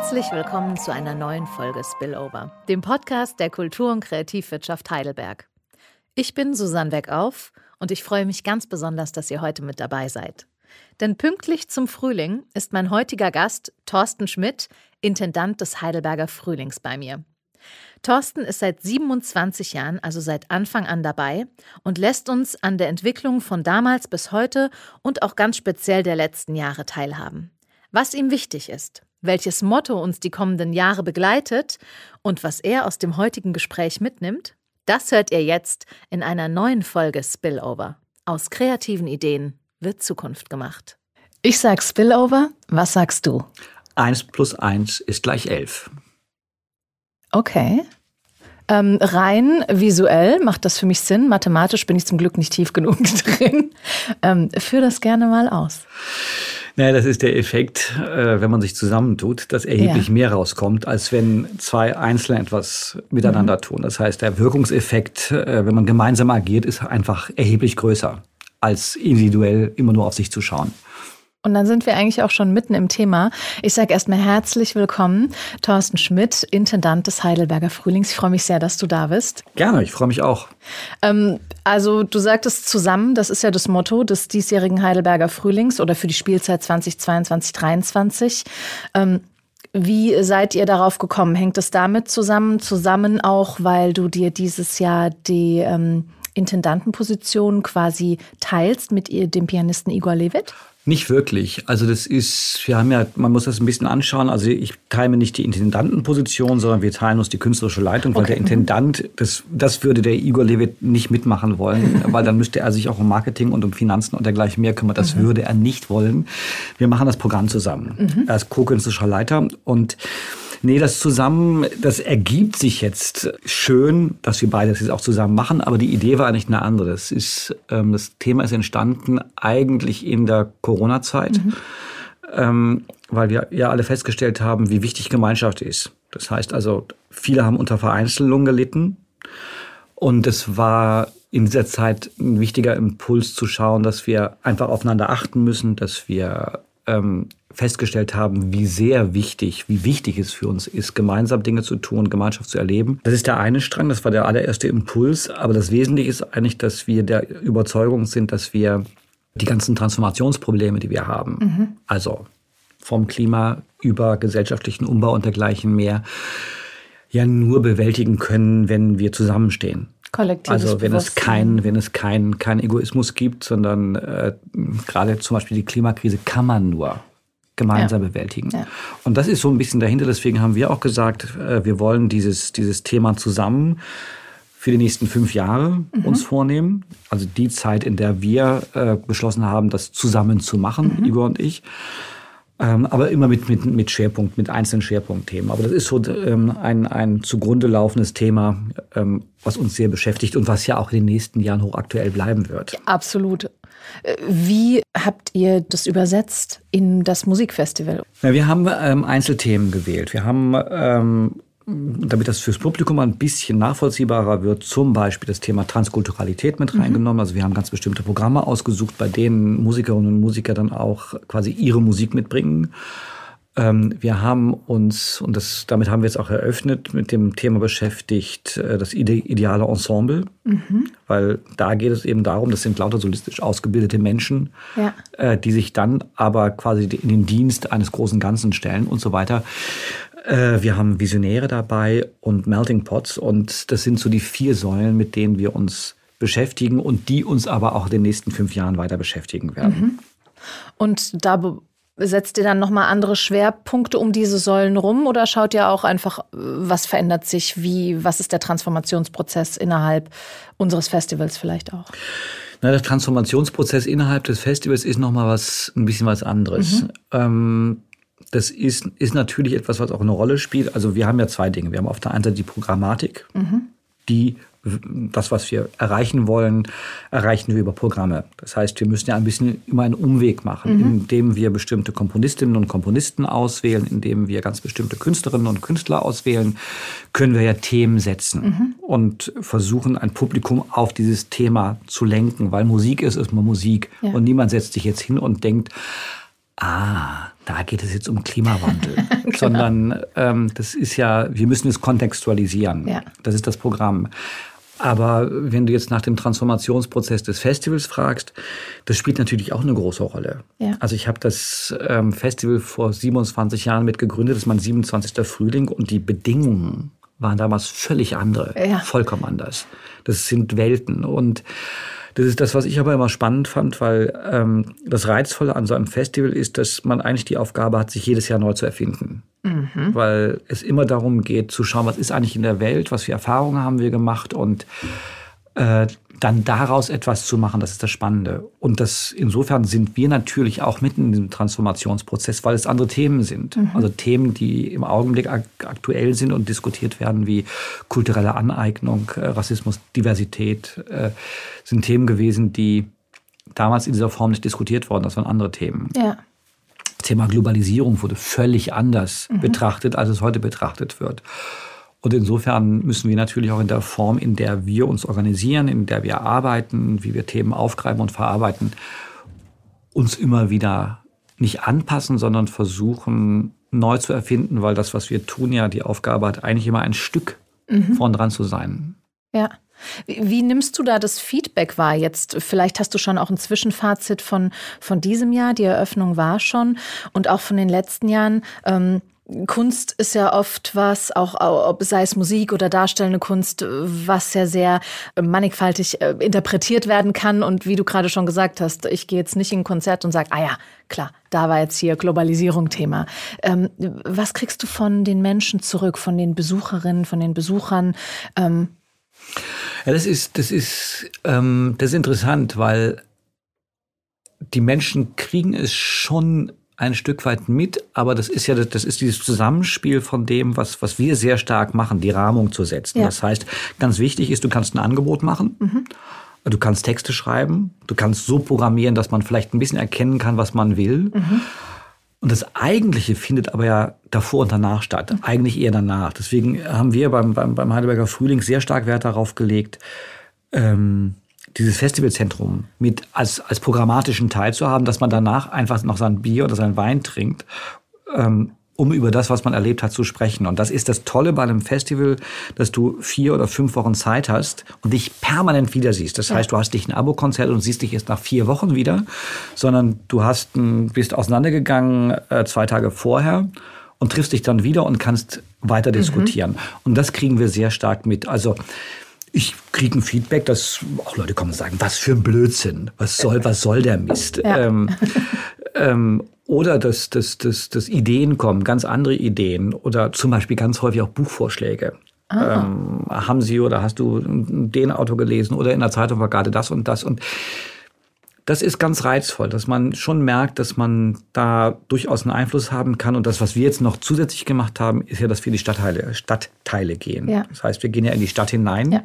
Herzlich willkommen zu einer neuen Folge Spillover, dem Podcast der Kultur- und Kreativwirtschaft Heidelberg. Ich bin Susanne Weckauf und ich freue mich ganz besonders, dass ihr heute mit dabei seid. Denn pünktlich zum Frühling ist mein heutiger Gast Thorsten Schmidt, Intendant des Heidelberger Frühlings bei mir. Thorsten ist seit 27 Jahren, also seit Anfang an dabei und lässt uns an der Entwicklung von damals bis heute und auch ganz speziell der letzten Jahre teilhaben. Was ihm wichtig ist, welches Motto uns die kommenden Jahre begleitet und was er aus dem heutigen Gespräch mitnimmt, das hört ihr jetzt in einer neuen Folge Spillover. Aus kreativen Ideen wird Zukunft gemacht. Ich sag Spillover, was sagst du? Eins plus eins ist gleich elf. Okay. Ähm, rein visuell macht das für mich Sinn. Mathematisch bin ich zum Glück nicht tief genug drin. Ähm, führ das gerne mal aus. Naja, das ist der Effekt, äh, wenn man sich zusammentut, dass erheblich ja. mehr rauskommt, als wenn zwei Einzelne etwas miteinander mhm. tun. Das heißt, der Wirkungseffekt, äh, wenn man gemeinsam agiert, ist einfach erheblich größer, als individuell immer nur auf sich zu schauen. Und dann sind wir eigentlich auch schon mitten im Thema. Ich sage erstmal herzlich willkommen, Thorsten Schmidt, Intendant des Heidelberger Frühlings. Ich freue mich sehr, dass du da bist. Gerne, ich freue mich auch. Ähm, also du sagtest zusammen, das ist ja das Motto des diesjährigen Heidelberger Frühlings oder für die Spielzeit 2022 2023 Ähm, wie seid ihr darauf gekommen? Hängt es damit zusammen? Zusammen auch, weil du dir dieses Jahr die ähm, Intendantenposition quasi teilst mit dem Pianisten Igor Levit? Nicht wirklich. Also das ist, wir haben ja, man muss das ein bisschen anschauen. Also ich teile mir nicht die Intendantenposition, sondern wir teilen uns die künstlerische Leitung, weil okay. der Intendant, das, das würde der Igor Levitt nicht mitmachen wollen, weil dann müsste er sich auch um Marketing und um Finanzen und dergleichen mehr kümmern. Das mhm. würde er nicht wollen. Wir machen das Programm zusammen. Mhm. Er ist co-künstlerischer Leiter und Nee, das zusammen, das ergibt sich jetzt schön, dass wir beide das jetzt auch zusammen machen, aber die Idee war eigentlich eine andere. Das, ist, ähm, das Thema ist entstanden eigentlich in der Corona-Zeit, mhm. ähm, weil wir ja alle festgestellt haben, wie wichtig Gemeinschaft ist. Das heißt also, viele haben unter Vereinzelung gelitten und es war in dieser Zeit ein wichtiger Impuls zu schauen, dass wir einfach aufeinander achten müssen, dass wir ähm, festgestellt haben, wie sehr wichtig, wie wichtig es für uns ist, gemeinsam Dinge zu tun, Gemeinschaft zu erleben. Das ist der eine Strang, das war der allererste Impuls. Aber das Wesentliche ist eigentlich, dass wir der Überzeugung sind, dass wir die ganzen Transformationsprobleme, die wir haben, mhm. also vom Klima über gesellschaftlichen Umbau und dergleichen mehr, ja nur bewältigen können, wenn wir zusammenstehen. Kollektives also wenn es kein, wenn es kein, kein Egoismus gibt, sondern äh, gerade zum Beispiel die Klimakrise kann man nur gemeinsam ja. bewältigen. Ja. Und das ist so ein bisschen dahinter. Deswegen haben wir auch gesagt, äh, wir wollen dieses, dieses Thema zusammen für die nächsten fünf Jahre mhm. uns vornehmen. Also die Zeit, in der wir äh, beschlossen haben, das zusammen zu machen, mhm. Igor und ich. Ähm, aber immer mit, mit, mit Schwerpunkt, mit einzelnen Schwerpunktthemen. Aber das ist so ähm, ein, ein zugrunde laufendes Thema, ähm, was uns sehr beschäftigt und was ja auch in den nächsten Jahren hochaktuell bleiben wird. Absolut. Äh, wie habt ihr das übersetzt in das Musikfestival? Ja, wir haben ähm, Einzelthemen gewählt. Wir haben ähm, damit das fürs Publikum ein bisschen nachvollziehbarer wird, zum Beispiel das Thema Transkulturalität mit mhm. reingenommen. Also wir haben ganz bestimmte Programme ausgesucht, bei denen Musikerinnen und Musiker dann auch quasi ihre Musik mitbringen. Ähm, wir haben uns, und das, damit haben wir jetzt auch eröffnet, mit dem Thema beschäftigt, äh, das ideale Ensemble. Mhm. Weil da geht es eben darum, das sind lauter solistisch ausgebildete Menschen, ja. Äh, die sich dann aber quasi in den Dienst eines großen Ganzen stellen und so weiter. Äh, wir haben Visionäre dabei und Melting Pots und das sind so die vier Säulen, mit denen wir uns beschäftigen und die uns aber auch in den nächsten fünf Jahren weiter beschäftigen werden. Mhm. Und da setzt ihr dann nochmal andere Schwerpunkte um diese Säulen rum oder schaut ihr auch einfach, was verändert sich, wie, was ist der Transformationsprozess innerhalb unseres Festivals vielleicht auch? Na, der Transformationsprozess innerhalb des Festivals ist nochmal was, ein bisschen was anderes. Mhm. Ähm, das ist, ist natürlich etwas, was auch eine Rolle spielt. Also wir haben ja zwei Dinge. Wir haben auf der einen Seite die Programmatik, mhm. die das, was wir erreichen wollen, erreichen wir über Programme. Das heißt, wir müssen ja ein bisschen immer einen Umweg machen, mhm. indem wir bestimmte Komponistinnen und Komponisten auswählen, indem wir ganz bestimmte Künstlerinnen und Künstler auswählen, können wir ja Themen setzen mhm. und versuchen, ein Publikum auf dieses Thema zu lenken, weil Musik ist, ist immer Musik ja. und niemand setzt sich jetzt hin und denkt, ah, da geht es jetzt um Klimawandel, genau. sondern ähm, das ist ja, wir müssen es kontextualisieren. Ja. Das ist das Programm. Aber wenn du jetzt nach dem Transformationsprozess des Festivals fragst, das spielt natürlich auch eine große Rolle. Ja. Also ich habe das ähm, Festival vor 27 Jahren mit gegründet, das ist mein 27. Frühling und die Bedingungen waren damals völlig andere, ja. vollkommen anders. Das sind Welten und das ist das, was ich aber immer spannend fand, weil ähm, das Reizvolle an so einem Festival ist, dass man eigentlich die Aufgabe hat, sich jedes Jahr neu zu erfinden. Mhm. Weil es immer darum geht, zu schauen, was ist eigentlich in der Welt, was für Erfahrungen haben wir gemacht und äh, dann daraus etwas zu machen, das ist das Spannende. Und das, insofern sind wir natürlich auch mitten in diesem Transformationsprozess, weil es andere Themen sind. Mhm. Also Themen, die im Augenblick ak aktuell sind und diskutiert werden, wie kulturelle Aneignung, äh, Rassismus, Diversität, äh, sind Themen gewesen, die damals in dieser Form nicht diskutiert wurden. Das waren andere Themen. Ja. Das Thema Globalisierung wurde völlig anders mhm. betrachtet, als es heute betrachtet wird. Und insofern müssen wir natürlich auch in der Form, in der wir uns organisieren, in der wir arbeiten, wie wir Themen aufgreifen und verarbeiten, uns immer wieder nicht anpassen, sondern versuchen neu zu erfinden, weil das, was wir tun, ja die Aufgabe hat, eigentlich immer ein Stück mhm. vorn dran zu sein. Ja. Wie, wie, nimmst du da das Feedback wahr jetzt? Vielleicht hast du schon auch ein Zwischenfazit von, von diesem Jahr. Die Eröffnung war schon und auch von den letzten Jahren. Ähm, Kunst ist ja oft was, auch ob sei es Musik oder darstellende Kunst, was ja sehr mannigfaltig äh, interpretiert werden kann. Und wie du gerade schon gesagt hast, ich gehe jetzt nicht in ein Konzert und sage, ah ja, klar, da war jetzt hier Globalisierung Thema. Ähm, was kriegst du von den Menschen zurück, von den Besucherinnen, von den Besuchern? Ähm ja, das ist, das ist, ähm, das ist interessant, weil die Menschen kriegen es schon ein Stück weit mit, aber das ist ja das ist dieses Zusammenspiel von dem, was was wir sehr stark machen, die Rahmung zu setzen. Ja. Das heißt, ganz wichtig ist, du kannst ein Angebot machen. Mhm. Du kannst Texte schreiben, du kannst so programmieren, dass man vielleicht ein bisschen erkennen kann, was man will. Mhm. Und das Eigentliche findet aber ja davor und danach statt. Mhm. Eigentlich eher danach. Deswegen haben wir beim, beim, beim Heidelberger Frühling sehr stark Wert darauf gelegt, ähm, dieses Festivalzentrum mit als, als programmatischen Teil zu haben, dass man danach einfach noch sein Bier oder sein Wein trinkt, ähm, um über das, was man erlebt hat, zu sprechen. Und das ist das Tolle bei einem Festival, dass du vier oder fünf Wochen Zeit hast und dich permanent wieder siehst. Das ja. heißt, du hast dich ein Abo-Konzert und siehst dich erst nach vier Wochen wieder, sondern du hast, bist auseinandergegangen äh, zwei Tage vorher und triffst dich dann wieder und kannst weiter mhm. diskutieren. Mhm. Und das kriegen wir sehr stark mit. Also ich kriege ein Feedback, dass auch Leute kommen und sagen, was für ein Blödsinn, was soll, was soll der Mist? Ja. Ähm, ähm, oder dass, dass, dass, dass Ideen kommen, ganz andere Ideen oder zum Beispiel ganz häufig auch Buchvorschläge. Ah. Ähm, haben Sie oder hast du den Autor gelesen oder in der Zeitung war gerade das und das und das ist ganz reizvoll, dass man schon merkt, dass man da durchaus einen Einfluss haben kann. Und das, was wir jetzt noch zusätzlich gemacht haben, ist ja, dass wir in die Stadtteile, Stadtteile gehen. Ja. Das heißt, wir gehen ja in die Stadt hinein. Ja.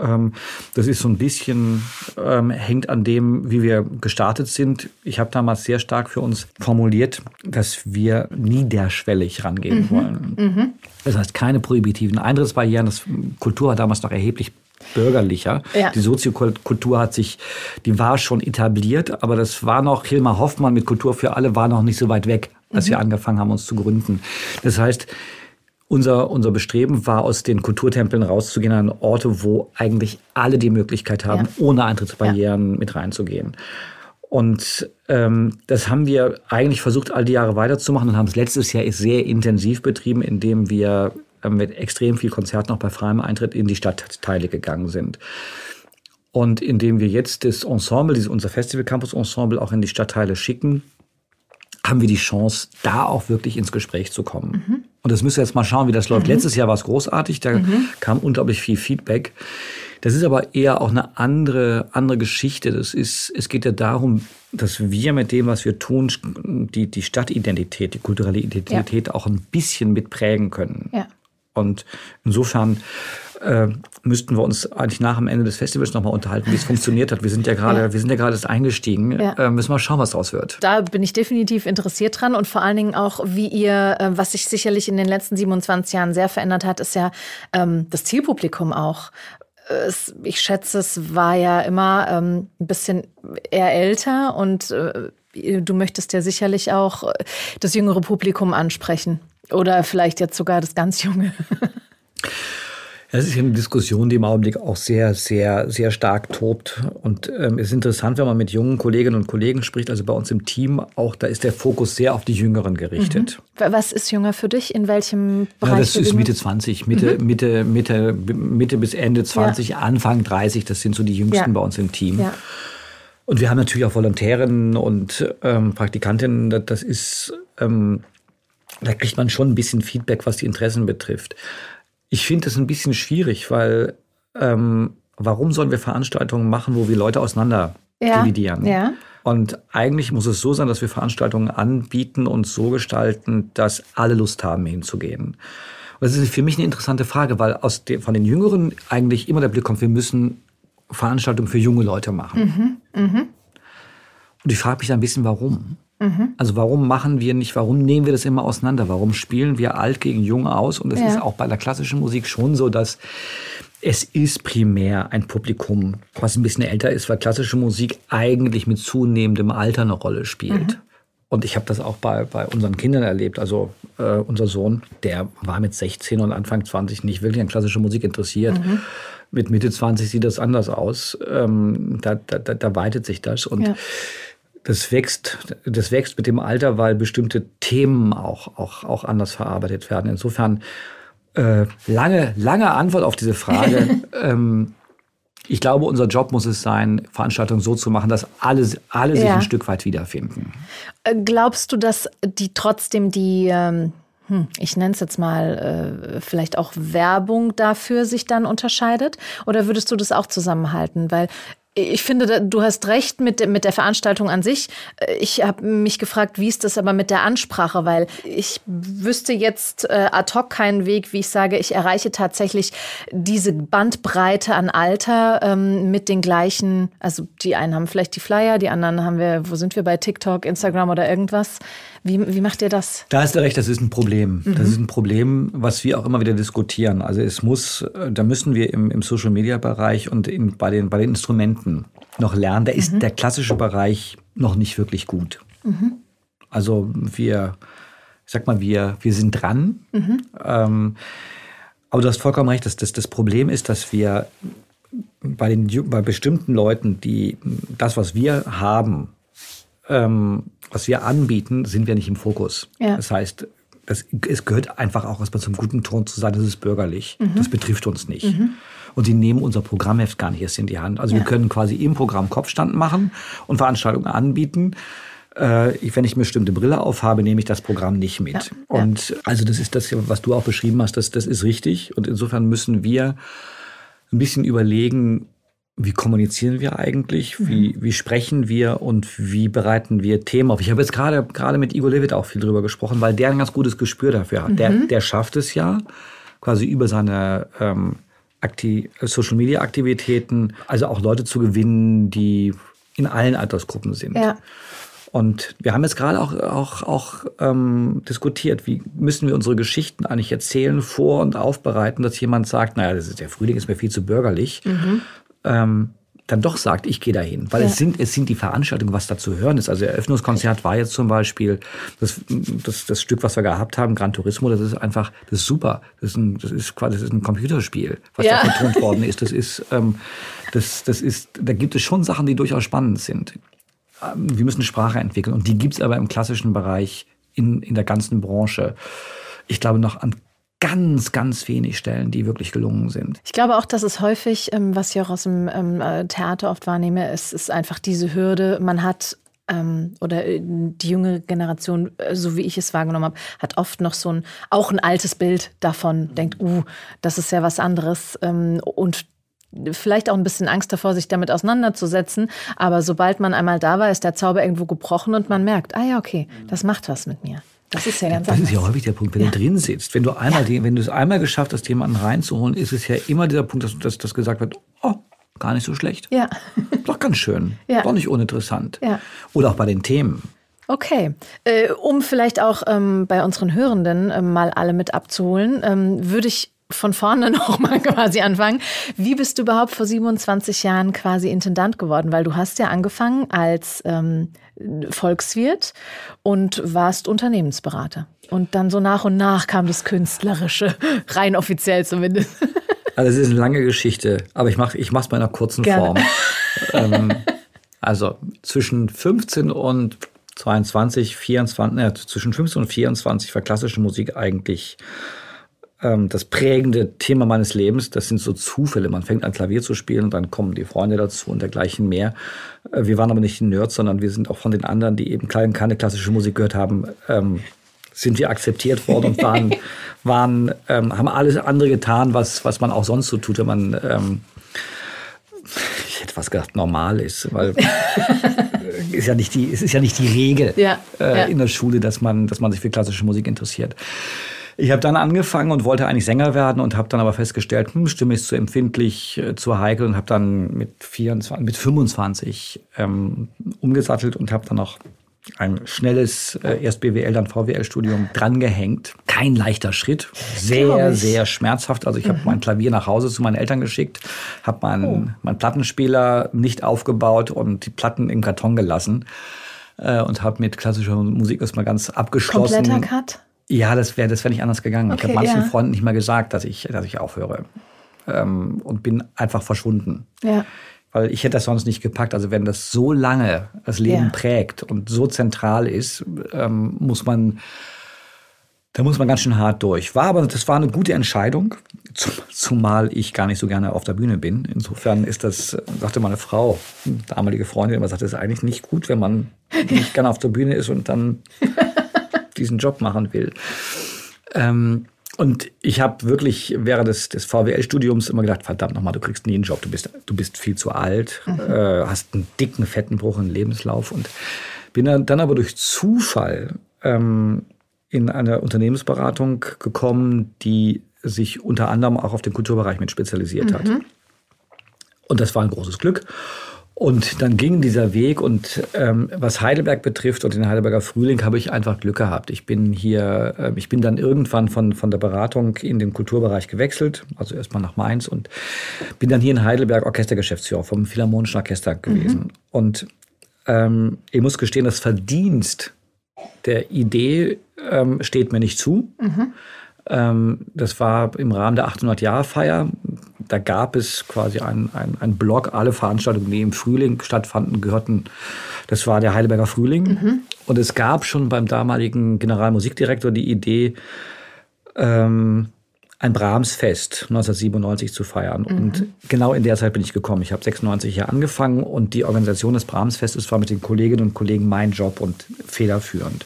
Ähm, das ist so ein bisschen, ähm, hängt an dem, wie wir gestartet sind. Ich habe damals sehr stark für uns formuliert, dass wir niederschwellig rangehen mhm. wollen. Mhm. Das heißt, keine prohibitiven Eintrittsbarrieren. Das Kultur hat damals noch erheblich bürgerlicher. Ja. Die Soziokultur hat sich, die war schon etabliert, aber das war noch, Hilmar Hoffmann mit Kultur für alle war noch nicht so weit weg, als mhm. wir angefangen haben, uns zu gründen. Das heißt, unser, unser Bestreben war, aus den Kulturtempeln rauszugehen an Orte, wo eigentlich alle die Möglichkeit haben, ja. ohne Eintrittsbarrieren ja. mit reinzugehen. Und ähm, das haben wir eigentlich versucht, all die Jahre weiterzumachen und haben es letztes Jahr sehr intensiv betrieben, indem wir äh, mit extrem viel Konzerten auch bei freiem Eintritt in die Stadtteile gegangen sind. Und indem wir jetzt das Ensemble, dieses, unser Festival Campus Ensemble auch in die Stadtteile schicken, haben wir die Chance, da auch wirklich ins Gespräch zu kommen. Mhm. Und das müssen wir jetzt mal schauen, wie das läuft. Mhm. Letztes Jahr war es großartig, da mhm. kam unglaublich viel Feedback. Das ist aber eher auch eine andere, andere Geschichte. Das ist, es geht ja darum, dass wir mit dem, was wir tun, die, die Stadtidentität, die kulturelle Identität ja. auch ein bisschen mitprägen können. Ja. Und insofern äh, müssten wir uns eigentlich nach dem Ende des Festivals nochmal unterhalten, wie es funktioniert hat. Wir sind ja gerade, ja. wir sind ja gerade erst eingestiegen. Ja. Äh, müssen wir schauen, was daraus wird. Da bin ich definitiv interessiert dran und vor allen Dingen auch, wie ihr, äh, was sich sicherlich in den letzten 27 Jahren sehr verändert hat, ist ja ähm, das Zielpublikum auch. ich schätze, es war ja immer ähm, ein bisschen eher älter und äh, du möchtest ja sicherlich auch äh, das jüngere Publikum ansprechen. Oder vielleicht jetzt sogar das ganz junge. Es ist eine Diskussion, die im Augenblick auch sehr, sehr, sehr stark tobt. Und ähm, es ist interessant, wenn man mit jungen Kolleginnen und Kollegen spricht, also bei uns im Team auch, da ist der Fokus sehr auf die Jüngeren gerichtet. Mhm. Was ist jünger für dich? In welchem Bereich? Ja, das ist Mitte 20, Mitte, mhm. Mitte, Mitte, Mitte bis Ende 20, ja. Anfang 30, das sind so die Jüngsten ja. bei uns im Team. Und wir haben natürlich auch Volontärinnen und ähm, Praktikantinnen. Das ist, ähm, da kriegt man schon ein bisschen Feedback, was die Interessen betrifft. Ich finde das ein bisschen schwierig, weil ähm, warum sollen wir Veranstaltungen machen, wo wir Leute auseinander ja, dividieren? Ja. Und eigentlich muss es so sein, dass wir Veranstaltungen anbieten und so gestalten, dass alle Lust haben, hinzugehen. Und das ist für mich eine interessante Frage, weil aus den, von den Jüngeren eigentlich immer der Blick kommt, wir müssen Veranstaltungen für junge Leute machen. Mhm, mh. Und ich frage mich ein bisschen, warum? Mhm. Also warum machen wir nicht, warum nehmen wir das immer auseinander? Warum spielen wir alt gegen jung aus? Und es ja. ist auch bei der klassischen Musik schon so, dass es ist primär ein Publikum, was ein bisschen älter ist, weil klassische Musik eigentlich mit zunehmendem Alter eine Rolle spielt. Mhm. Und ich habe das auch bei, bei unseren Kindern erlebt. Also äh, unser Sohn, der war mit 16 und Anfang 20 nicht wirklich an klassische Musik interessiert. Mhm. Mit Mitte 20 sieht das anders aus. Ähm, da, da, da weitet sich das. Und ja das wächst, das wächst mit dem Alter, weil bestimmte Themen auch, auch, auch anders verarbeitet werden. Insofern äh, lange, lange Antwort auf diese Frage. ähm, ich glaube, unser Job muss es sein, Veranstaltungen so zu machen, dass alle, alle ja. sich ein Stück weit wiederfinden. Äh, glaubst du, dass die trotzdem die, ähm, hm, ich nenne es jetzt mal, äh, vielleicht auch Werbung dafür sich dann unterscheidet? Oder würdest du das auch zusammenhalten? Weil ich finde, du hast recht mit, mit der Veranstaltung an sich. Ich habe mich gefragt, wie ist das aber mit der Ansprache, weil ich wüsste jetzt äh, ad hoc keinen Weg, wie ich sage, ich erreiche tatsächlich diese Bandbreite an Alter ähm, mit den gleichen, also die einen haben vielleicht die Flyer, die anderen haben wir, wo sind wir bei TikTok, Instagram oder irgendwas. Wie, wie macht ihr das? Da hast du recht, das ist ein Problem. Mhm. Das ist ein Problem, was wir auch immer wieder diskutieren. Also es muss, äh, da müssen wir im, im Social Media Bereich und in, bei, den, bei den Instrumenten noch lernen. Da ist mhm. der klassische Bereich noch nicht wirklich gut. Mhm. Also wir, ich sag mal, wir, wir sind dran. Mhm. Ähm, aber du hast vollkommen recht, dass das, das Problem ist, dass wir bei, den, bei bestimmten Leuten, die das, was wir haben, ähm, was wir anbieten, sind wir nicht im Fokus. Ja. Das heißt, das, es gehört einfach auch erstmal zum guten Ton zu sein, das ist bürgerlich. Mhm. Das betrifft uns nicht. Mhm. Und sie nehmen unser Programmheft gar nicht erst in die Hand. Also ja. wir können quasi im Programm Kopfstand machen und Veranstaltungen anbieten. Äh, wenn ich eine bestimmte Brille aufhabe, nehme ich das Programm nicht mit. Ja. Und also das ist das, was du auch beschrieben hast, das, das ist richtig. Und insofern müssen wir ein bisschen überlegen, wie kommunizieren wir eigentlich? Wie, mhm. wie sprechen wir und wie bereiten wir Themen auf? Ich habe jetzt gerade gerade mit Igor Levitt auch viel drüber gesprochen, weil der ein ganz gutes Gespür dafür hat. Mhm. Der, der schafft es ja, quasi über seine ähm, Akti Social Media Aktivitäten, also auch Leute zu gewinnen, die in allen Altersgruppen sind. Ja. Und wir haben jetzt gerade auch, auch, auch ähm, diskutiert, wie müssen wir unsere Geschichten eigentlich erzählen, vor- und aufbereiten, dass jemand sagt, naja, das ist, der Frühling ist mir viel zu bürgerlich. Mhm ähm, dann doch sagt, ich gehe dahin. Weil ja. es, sind, es sind die Veranstaltungen, was da zu hören ist. Also Eröffnungskonzert war jetzt zum Beispiel das, das, das Stück, was wir gehabt haben, Gran Turismo, das ist einfach, das ist super. Das ist ein, das ist quasi das ist ein Computerspiel, was ja. da vertont worden ist. Das ist, ähm, das, das ist, da gibt es schon Sachen, die durchaus spannend sind. Ähm, wir müssen Sprache entwickeln und die gibt es aber im klassischen Bereich in, in der ganzen Branche. Ich glaube noch an ganz, ganz wenig Stellen, die wirklich gelungen sind. Ich glaube auch, dass es häufig, ähm, was ich auch aus dem ähm, äh, Theater oft wahrnehme, es ist einfach diese Hürde, man hat ähm, oder äh, die junge Generation, äh, so wie ich es wahrgenommen habe, hat oft noch so ein, auch ein altes Bild davon, denkt, uh, das ist ja was anderes und vielleicht auch ein bisschen Angst davor, sich damit auseinanderzusetzen. Aber sobald man einmal da war, ist der Zauber irgendwo gebrochen und man merkt, ah ja, okay, das macht was mit mir. Das ist ja ganz Das anders. ist ja häufig der Punkt, wenn ja. du drin sitzt. Wenn du einmal, ja. wenn du es einmal geschafft hast, jemanden reinzuholen, ist es ja immer dieser Punkt, dass, dass, dass gesagt wird, oh, gar nicht so schlecht. Ja. Doch ganz schön. Ja. Doch nicht uninteressant. Ja. Oder auch bei den Themen. Okay, äh, um vielleicht auch ähm, bei unseren Hörenden ähm, mal alle mit abzuholen, ähm, würde ich von vorne noch mal quasi anfangen. Wie bist du überhaupt vor 27 Jahren quasi Intendant geworden? Weil du hast ja angefangen als ähm, Volkswirt und warst Unternehmensberater. Und dann so nach und nach kam das Künstlerische, rein offiziell zumindest. Also es ist eine lange Geschichte, aber ich mache ich es mal in einer kurzen Gerne. Form. ähm, also zwischen 15 und 22, 24, äh, zwischen 15 und 24 war klassische Musik eigentlich ähm, das prägende Thema meines Lebens. Das sind so Zufälle. Man fängt an Klavier zu spielen und dann kommen die Freunde dazu und dergleichen mehr. Äh, wir waren aber nicht die Nerds, sondern wir sind auch von den anderen, die eben keine klassische Musik gehört haben, ähm, sind wir akzeptiert worden und waren, waren ähm, haben alles andere getan, was, was man auch sonst so tut, wenn man ähm, ich hätte fast gedacht, normal ist, weil ist ja nicht die, es ist ja nicht die Regel ja, äh, ja. in der Schule, dass man, dass man sich für klassische Musik interessiert. Ich habe dann angefangen und wollte eigentlich Sänger werden und habe dann aber festgestellt, hm, Stimme ist zu empfindlich, äh, zu heikel und habe dann mit, 24, mit 25 ähm, umgesattelt und habe dann noch ein schnelles äh, erst BWL, dann VWL-Studium drangehängt. Kein leichter Schritt, sehr, sehr schmerzhaft. Also ich mhm. habe mein Klavier nach Hause zu meinen Eltern geschickt, habe meinen oh. mein Plattenspieler nicht aufgebaut und die Platten im Karton gelassen äh, und habe mit klassischer Musik erstmal ganz abgeschlossen. Kompletter Cut? Ja, das wäre das wär nicht anders gegangen. Okay, ich habe manchen ja. Freunden nicht mal gesagt, dass ich, dass ich aufhöre. Ähm, und bin einfach verschwunden. Ja. Weil ich hätte das sonst nicht gepackt. Also wenn das so lange das Leben ja. prägt und so zentral ist, ähm, muss man, da muss man ganz schön hart durch. War aber, das war eine gute Entscheidung, zumal ich gar nicht so gerne auf der Bühne bin. Insofern ist das, sagte meine Frau, damalige Freundin, immer sagt, das ist eigentlich nicht gut, wenn man nicht gerne auf der Bühne ist und dann diesen Job machen will. Ähm, und ich habe wirklich während des, des VWL-Studiums immer gedacht, verdammt nochmal, du kriegst nie einen Job, du bist, du bist viel zu alt, mhm. äh, hast einen dicken, fetten Bruch im Lebenslauf. Und bin dann, aber durch Zufall ähm, in eine Unternehmensberatung gekommen, die sich unter anderem auch auf den Kulturbereich mit spezialisiert mhm. hat. Und das war ein großes Glück. Und dann ging dieser Weg und ähm, was Heidelberg betrifft und den Heidelberger Frühling habe ich einfach Glück gehabt. Ich bin hier, äh, ich bin dann irgendwann von, von der Beratung in den Kulturbereich gewechselt, also erstmal nach Mainz und bin dann hier in Heidelberg Orchestergeschäftsführer vom Philharmonischen Orchester gewesen. Mhm. Und ähm, ich muss gestehen, das Verdienst der Idee ähm, steht mir nicht zu. Mhm. Ähm, das war im Rahmen der 800-Jahre-Feier. Da gab es quasi einen ein Block. Alle Veranstaltungen, die im Frühling stattfanden, gehörten. Das war der Heidelberger Frühling. Mhm. Und es gab schon beim damaligen Generalmusikdirektor die Idee, ähm, ein Brahms-Fest 1997 zu feiern. Mhm. Und genau in der Zeit bin ich gekommen. Ich habe 96 hier angefangen und die Organisation des Brahms-Festes war mit den Kolleginnen und Kollegen mein Job und federführend.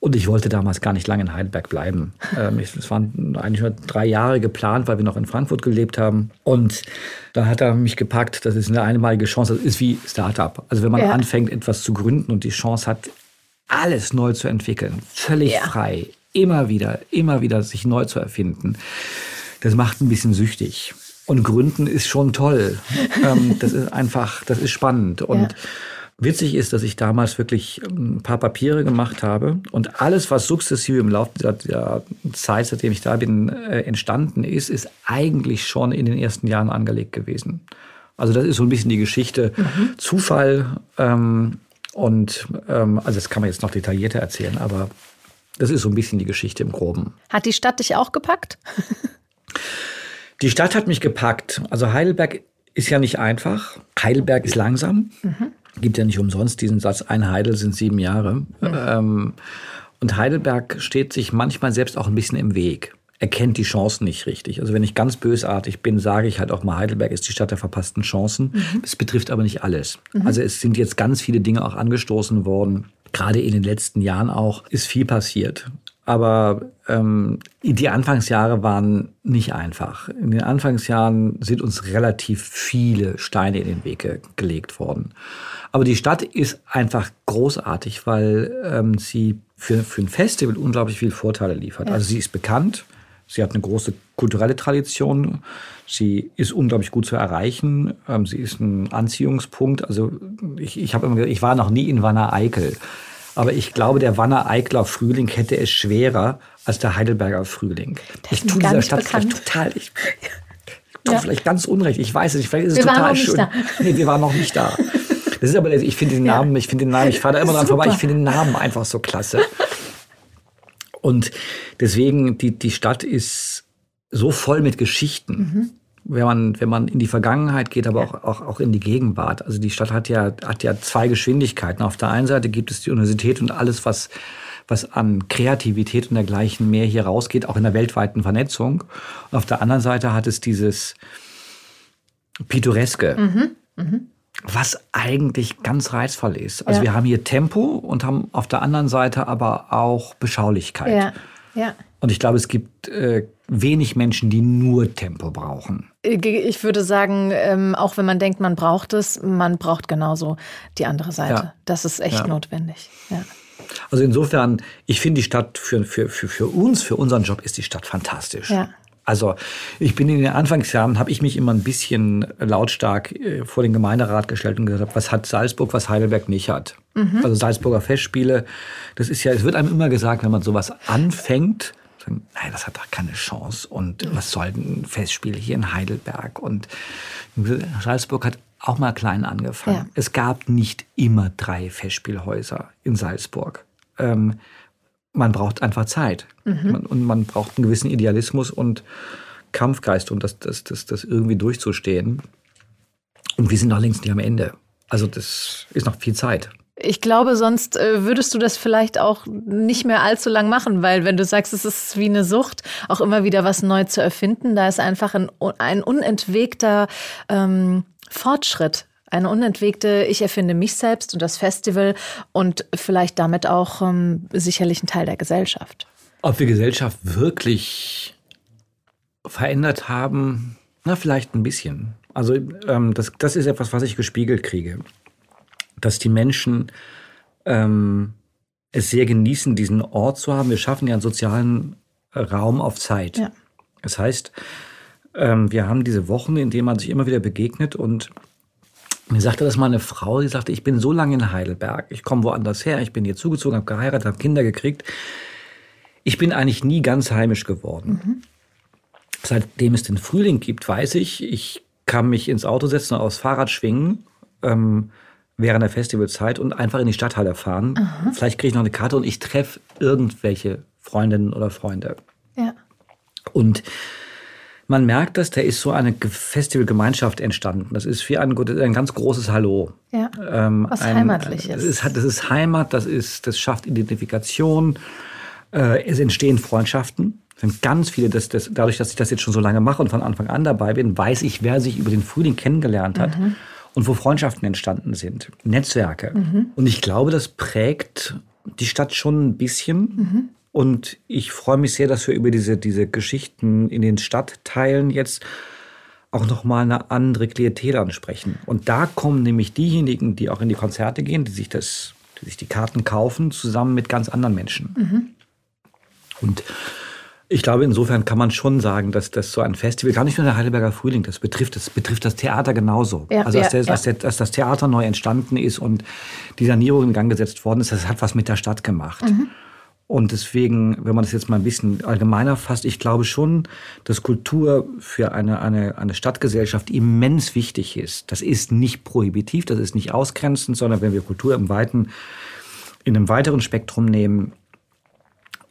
Und ich wollte damals gar nicht lange in Heidelberg bleiben. Ähm, es waren eigentlich nur drei Jahre geplant, weil wir noch in Frankfurt gelebt haben. Und dann hat er mich gepackt. Das ist eine einmalige Chance. Das ist wie Startup. Also wenn man ja. anfängt, etwas zu gründen und die Chance hat, alles neu zu entwickeln, völlig ja. frei, immer wieder, immer wieder sich neu zu erfinden, das macht ein bisschen süchtig. Und gründen ist schon toll. Ähm, das ist einfach, das ist spannend. Und ja. Witzig ist, dass ich damals wirklich ähm, ein paar Papiere gemacht habe und alles, was sukzessive im Laufe der, der Zeit, seitdem ich da bin, äh, entstanden ist, ist eigentlich schon in den ersten Jahren angelegt gewesen. Also das ist so ein bisschen die Geschichte mhm. Zufall ähm, und ähm, also das kann man jetzt noch detaillierter erzählen, aber das ist so ein bisschen die Geschichte im Groben. Hat die Stadt dich auch gepackt? die Stadt hat mich gepackt. Also Heidelberg ist ja nicht einfach. Heidelberg ist langsam. Mhm gibt ja nicht umsonst diesen Satz, ein Heidel sind sieben Jahre. Mhm. Ähm, und Heidelberg steht sich manchmal selbst auch ein bisschen im Weg. Er kennt die Chancen nicht richtig. Also wenn ich ganz bösartig bin, sage ich halt auch mal, Heidelberg ist die Stadt der verpassten Chancen. Mhm. Es betrifft aber nicht alles. Mhm. Also es sind jetzt ganz viele Dinge auch angestoßen worden. Gerade in den letzten Jahren auch ist viel passiert. Aber ähm, die Anfangsjahre waren nicht einfach. In den Anfangsjahren sind uns relativ viele Steine in den Weg ge gelegt worden. Aber die Stadt ist einfach großartig, weil ähm, sie für, für ein Festival unglaublich viele Vorteile liefert. Ja. Also sie ist bekannt, sie hat eine große kulturelle Tradition, sie ist unglaublich gut zu erreichen, ähm, sie ist ein Anziehungspunkt. Also ich, ich habe immer gesagt, ich war noch nie in Wanne Eickel. Aber ich glaube, der Wanner Eikler Frühling hätte es schwerer als der Heidelberger Frühling. Der ich tue dieser Stadt bekannt. vielleicht total. Ich, ich tue Ja. vielleicht ganz unrecht. Ich weiß es nicht. Vielleicht ist es Wir waren total schön. da. Nee, wir waren noch nicht da. Das ist aber, ich finde den Ja. Namen, ich finde den Namen, ich fahre da immer dran vorbei, ich finde den Namen einfach so klasse. Und deswegen, die, die Stadt ist so voll mit Geschichten. Mhm. Wenn man, wenn man in die Vergangenheit geht, aber auch, auch, auch in die Gegenwart. Also die Stadt hat ja, hat ja zwei Geschwindigkeiten. Auf der einen Seite gibt es die Universität und alles, was, was an Kreativität und dergleichen mehr hier rausgeht, auch in der weltweiten Vernetzung. Und auf der anderen Seite hat es dieses Pittoreske, was eigentlich ganz reizvoll ist. Also Ja. wir haben hier Tempo und haben auf der anderen Seite aber auch Beschaulichkeit. Ja, ja. Und ich glaube, es gibt äh, wenig Menschen, die nur Tempo brauchen. Ich würde sagen, ähm, auch wenn man denkt, man braucht es, man braucht genauso die andere Seite. Ja. Das ist echt Ja. notwendig. Ja. Also insofern, ich finde die Stadt für, für, für, für uns, für unseren Job ist die Stadt fantastisch. Ja. Also ich bin in den Anfangsjahren, habe ich mich immer ein bisschen lautstark äh, vor den Gemeinderat gestellt und gesagt, was hat Salzburg, was Heidelberg nicht hat. Also Salzburger Festspiele, das ist ja, es wird einem immer gesagt, wenn man sowas anfängt, sagen, nein, das hat doch keine Chance. Und was soll ein Festspiel hier in Heidelberg? Und Salzburg hat auch mal klein angefangen. Ja. Es gab nicht immer drei Festspielhäuser in Salzburg. Ähm, man braucht einfach Zeit. Man, und man braucht einen gewissen Idealismus und Kampfgeist, um das, das, das, das irgendwie durchzustehen. Und wir sind noch längst nicht am Ende. Also das ist noch viel Zeit. Ich glaube, sonst äh, würdest du das vielleicht auch nicht mehr allzu lang machen, weil wenn du sagst, es ist wie eine Sucht, auch immer wieder was neu zu erfinden, da ist einfach ein, ein unentwegter ähm, Fortschritt. Eine unentwegte, ich erfinde mich selbst und das Festival und vielleicht damit auch ähm, sicherlich ein Teil der Gesellschaft. Ob wir Gesellschaft wirklich verändert haben, na, vielleicht ein bisschen. Also ähm, das, das ist etwas, was ich gespiegelt kriege. Dass die Menschen ähm, es sehr genießen, diesen Ort zu haben. Wir schaffen ja einen sozialen äh, Raum auf Zeit. Ja. Das heißt, ähm, wir haben diese Wochen, in denen man sich immer wieder begegnet und mir sagte das mal eine Frau, die sagte, ich bin so lange in Heidelberg, ich komme woanders her, ich bin hier zugezogen, habe geheiratet, habe Kinder gekriegt. Ich bin eigentlich nie ganz heimisch geworden. Seitdem es den Frühling gibt, weiß ich, ich kann mich ins Auto setzen und aufs Fahrrad schwingen ähm, während der Festivalzeit und einfach in die Stadthalle fahren. Vielleicht kriege ich noch eine Karte und ich treffe irgendwelche Freundinnen oder Freunde. Ja. Und man merkt das, da ist so eine Ge- Festivalgemeinschaft entstanden. Das ist wie ein, ein ganz großes Hallo. Ja. Ähm, Was ein- Heimatliches. Das ist, das ist Heimat, das, ist, das schafft Identifikation. Äh, es entstehen Freundschaften. Es sind ganz viele, das, das, dadurch, dass ich das jetzt schon so lange mache und von Anfang an dabei bin, weiß ich, wer sich über den Frühling kennengelernt hat und wo Freundschaften entstanden sind. Netzwerke. Und ich glaube, das prägt die Stadt schon ein bisschen. Und ich freue mich sehr, dass wir über diese, diese Geschichten in den Stadtteilen jetzt auch nochmal eine andere Klientel ansprechen. Und da kommen nämlich diejenigen, die auch in die Konzerte gehen, die sich, das, die, sich die Karten kaufen, zusammen mit ganz anderen Menschen. Und ich glaube, insofern kann man schon sagen, dass das so ein Festival, gar nicht nur der Heidelberger Frühling, das betrifft das, betrifft das Theater genauso. Ja, also, als, ja, der, ja. als, der, als das Theater neu entstanden ist und die Sanierung in Gang gesetzt worden ist, das hat was mit der Stadt gemacht. Und deswegen, wenn man das jetzt mal ein bisschen allgemeiner fasst, ich glaube schon, dass Kultur für eine, eine, eine Stadtgesellschaft immens wichtig ist. Das ist nicht prohibitiv, das ist nicht ausgrenzend, sondern wenn wir Kultur im weiten, in einem weiteren Spektrum nehmen,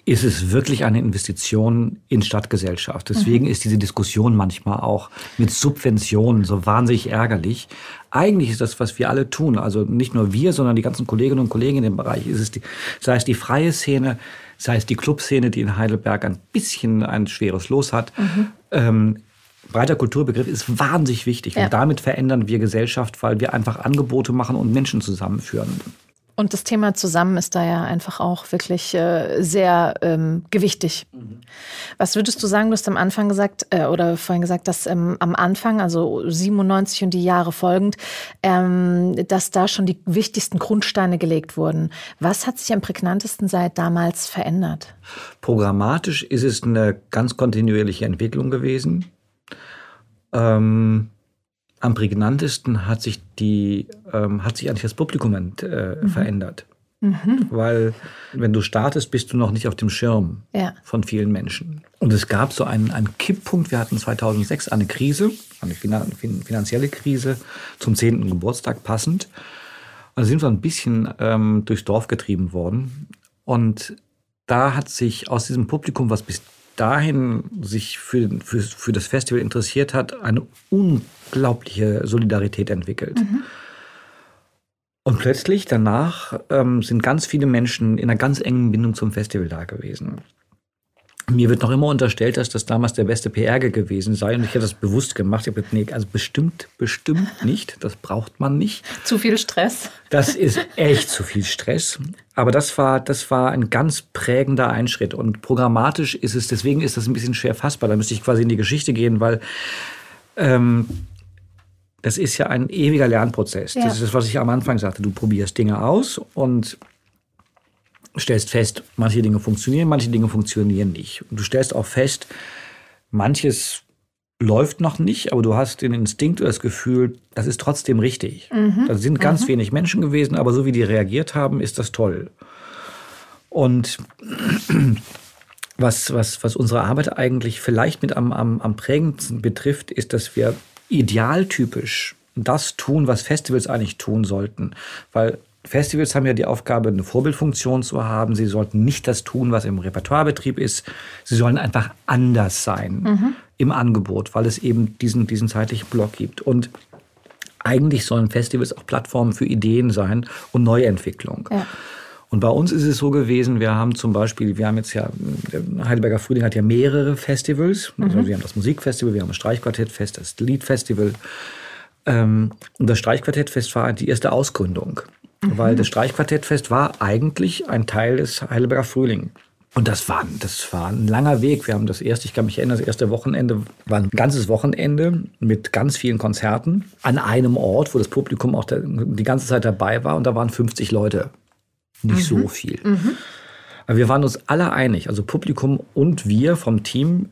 ist es wirklich eine Investition in Stadtgesellschaft. Deswegen ist diese Diskussion manchmal auch mit Subventionen so wahnsinnig ärgerlich. Eigentlich ist das, was wir alle tun, also nicht nur wir, sondern die ganzen Kolleginnen und Kollegen in dem Bereich, ist es die, sei es die freie Szene, sei es die Clubszene, die in Heidelberg ein bisschen ein schweres Los hat. Ähm, breiter Kulturbegriff ist wahnsinnig wichtig. Ja. Und damit verändern wir Gesellschaft, weil wir einfach Angebote machen und Menschen zusammenführen. Und das Thema zusammen ist da ja einfach auch wirklich äh, sehr ähm, gewichtig. Was würdest du sagen? Du hast am Anfang gesagt, äh, oder vorhin gesagt, dass ähm, am Anfang, also 97 und die Jahre folgend, ähm, dass da schon die wichtigsten Grundsteine gelegt wurden. Was hat sich am prägnantesten seit damals verändert? Programmatisch ist es eine ganz kontinuierliche Entwicklung gewesen. Ähm, am prägnantesten hat sich die, ähm, hat sich eigentlich das Publikum äh, verändert. Mhm. Weil wenn du startest, bist du noch nicht auf dem Schirm ja. von vielen Menschen. Und es gab so einen, einen Kipppunkt. Wir hatten 2006 eine Krise, eine finanzielle Krise zum 10. Geburtstag passend. Also sind wir ein bisschen ähm, durchs Dorf getrieben worden. Und da hat sich aus diesem Publikum, was bis dahin sich für, für, für das Festival interessiert hat, eine unglaubliche Solidarität entwickelt. Mhm. Und plötzlich danach ähm, sind ganz viele Menschen in einer ganz engen Bindung zum Festival da gewesen. Mir wird noch immer unterstellt, dass das damals der beste PR gewesen sei und ich hätte das bewusst gemacht. Ich habe gesagt, nee, also bestimmt, bestimmt nicht. Das braucht man nicht. Zu viel Stress. Das ist echt zu viel Stress. Aber das war, das war ein ganz prägender Einschritt. Und programmatisch ist es, deswegen ist das ein bisschen schwer fassbar. Da müsste ich quasi in die Geschichte gehen, weil ähm, das ist ja ein ewiger Lernprozess. Ja. Das ist das, was ich am Anfang sagte. Du probierst Dinge aus und stellst fest, manche Dinge funktionieren, manche Dinge funktionieren nicht. Und du stellst auch fest, manches läuft noch nicht, aber du hast den Instinkt oder das Gefühl, das ist trotzdem richtig. Mhm. Da sind ganz mhm. wenig Menschen gewesen, aber so wie die reagiert haben, ist das toll. Und was, was, was unsere Arbeit eigentlich vielleicht mit am, am, am prägendsten betrifft, ist, dass wir idealtypisch das tun, was Festivals eigentlich tun sollten. Weil Festivals haben ja die Aufgabe, eine Vorbildfunktion zu haben. Sie sollten nicht das tun, was im Repertoirebetrieb ist. Sie sollen einfach anders sein mhm. im Angebot, weil es eben diesen, diesen zeitlichen Block gibt. Und eigentlich sollen Festivals auch Plattformen für Ideen sein und Neuentwicklung. Ja. Und bei uns ist es so gewesen, wir haben zum Beispiel, wir haben jetzt ja, Heidelberger Frühling hat ja mehrere Festivals. Mhm. Also wir haben das Musikfestival, wir haben das Streichquartettfest, das Liedfestival. Ähm, und das Streichquartettfest war die erste Ausgründung. Mhm. Weil das Streichquartettfest war eigentlich ein Teil des Heidelberger Frühling. Und das war, das war ein langer Weg. Wir haben das erste, ich kann mich erinnern, das erste Wochenende war ein ganzes Wochenende mit ganz vielen Konzerten an einem Ort, wo das Publikum auch die ganze Zeit dabei war. Und da waren 50 Leute nicht mhm. so viel. Mhm. Aber wir waren uns alle einig, also Publikum und wir vom Team,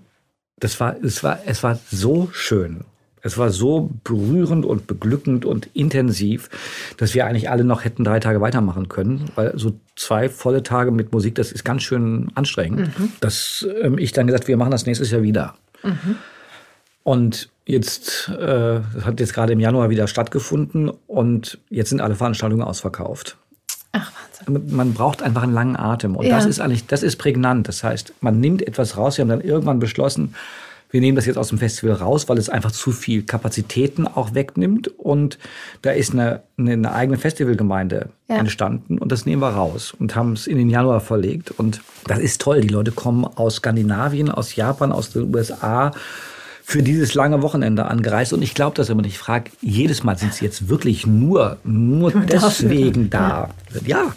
das war, es war, es war so schön. Es war so berührend und beglückend und intensiv, dass wir eigentlich alle noch hätten drei Tage weitermachen können, weil so zwei volle Tage mit Musik, das ist ganz schön anstrengend. Mhm. Dass ähm, ich dann gesagt, wir machen das nächstes Jahr wieder. Mhm. Und jetzt, äh, das hat jetzt gerade im Januar wieder stattgefunden und jetzt sind alle Veranstaltungen ausverkauft. Ach, Wahnsinn. Man braucht einfach einen langen Atem. Und ja. das ist eigentlich, das ist prägnant. Das heißt, man nimmt etwas raus. Wir haben dann irgendwann beschlossen, wir nehmen das jetzt aus dem Festival raus, weil es einfach zu viel Kapazitäten auch wegnimmt. Und da ist eine, eine eigene Festivalgemeinde ja. entstanden und das nehmen wir raus und haben es in den Januar verlegt. Und das ist toll. Die Leute kommen aus Skandinavien, aus Japan, aus den USA für dieses lange Wochenende angereist. Und ich glaube das immer nicht. Ich frage, jedes Mal sind sie jetzt wirklich nur, nur deswegen da. Ja.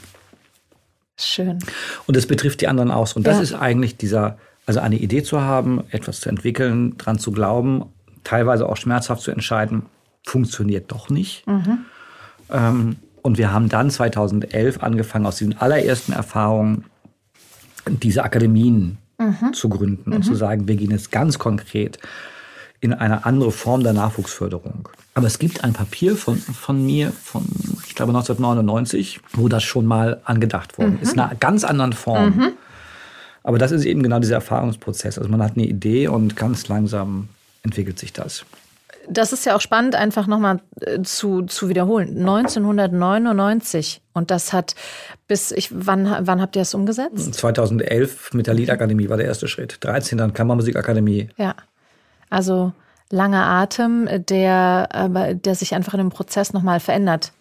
Schön. Und das betrifft die anderen auch. Und das ja. ist eigentlich dieser, also eine Idee zu haben, etwas zu entwickeln, dran zu glauben, teilweise auch schmerzhaft zu entscheiden, funktioniert doch nicht. Mhm. Ähm, und wir haben dann 2011 angefangen, aus diesen allerersten Erfahrungen diese Akademien mhm. zu gründen mhm. und zu sagen, wir gehen jetzt ganz konkret in eine andere Form der Nachwuchsförderung. Aber es gibt ein Papier von, von mir, von, ich glaube 1999, wo das schon mal angedacht worden mhm. ist. In einer ganz anderen Form. Mhm. Aber das ist eben genau dieser Erfahrungsprozess. Also man hat eine Idee und ganz langsam entwickelt sich das. Das ist ja auch spannend, einfach nochmal äh, zu, zu wiederholen. 1999. Und das hat bis, ich, wann, wann habt ihr das umgesetzt? 2011 mit der Liedakademie war der erste Schritt. 13 dann Kammermusikakademie. Ja. Also langer Atem, der, der sich einfach in dem Prozess nochmal verändert.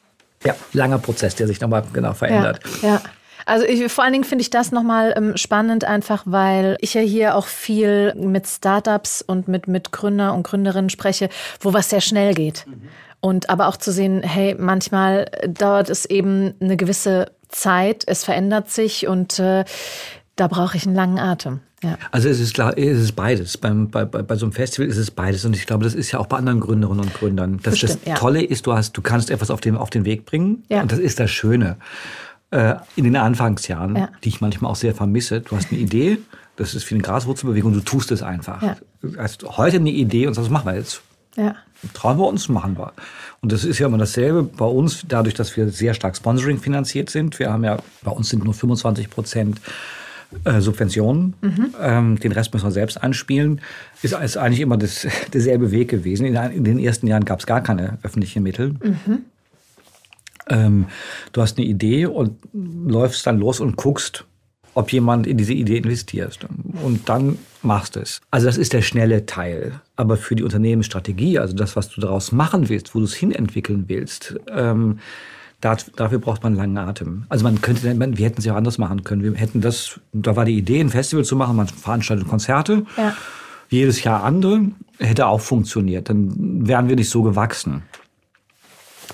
Ja, langer Prozess, der sich nochmal genau verändert. Ja, ja. Also ich, vor allen Dingen finde ich das nochmal ähm, spannend, einfach weil ich ja hier auch viel mit Startups und mit, mit Gründer und Gründerinnen spreche, wo was sehr schnell geht. Mhm. Und aber auch zu sehen, hey, manchmal dauert es eben eine gewisse Zeit, es verändert sich und äh, da brauche ich einen langen Atem. Ja. Also es ist klar, es ist beides. Beim, bei, bei, bei so einem Festival ist es beides. Und ich glaube, das ist ja auch bei anderen Gründerinnen und Gründern. Das, das, das ja. Tolle ist, du hast, du kannst etwas auf den, auf den Weg bringen. Ja. Und das ist das Schöne. Äh, in den Anfangsjahren, ja. die ich manchmal auch sehr vermisse. Du hast eine Idee, das ist wie eine Graswurzelbewegung, du tust es einfach. Ja. Du hast heute eine Idee und sagst, was machen wir jetzt? Ja. trauen wir uns, machen wir. Und das ist ja immer dasselbe bei uns, dadurch, dass wir sehr stark Sponsoring finanziert sind. Wir haben ja, bei uns sind nur 25 Prozent äh, Subventionen. Mhm. Ähm, den Rest müssen wir selbst einspielen. Ist, ist eigentlich immer das, derselbe Weg gewesen. In, in den ersten Jahren gab es gar keine öffentlichen Mittel. Mhm. Ähm, du hast eine Idee und läufst dann los und guckst, ob jemand in diese Idee investiert. Und dann machst du es. Also das ist der schnelle Teil. Aber für die Unternehmensstrategie, also das, was du daraus machen willst, wo du es hinentwickeln willst, ähm, dafür braucht man langen Atem. Also man könnte, man, wir hätten es ja auch anders machen können. Wir hätten das, da war die Idee, ein Festival zu machen, man veranstaltet Konzerte. Ja. Jedes Jahr andere, hätte auch funktioniert. Dann wären wir nicht so gewachsen.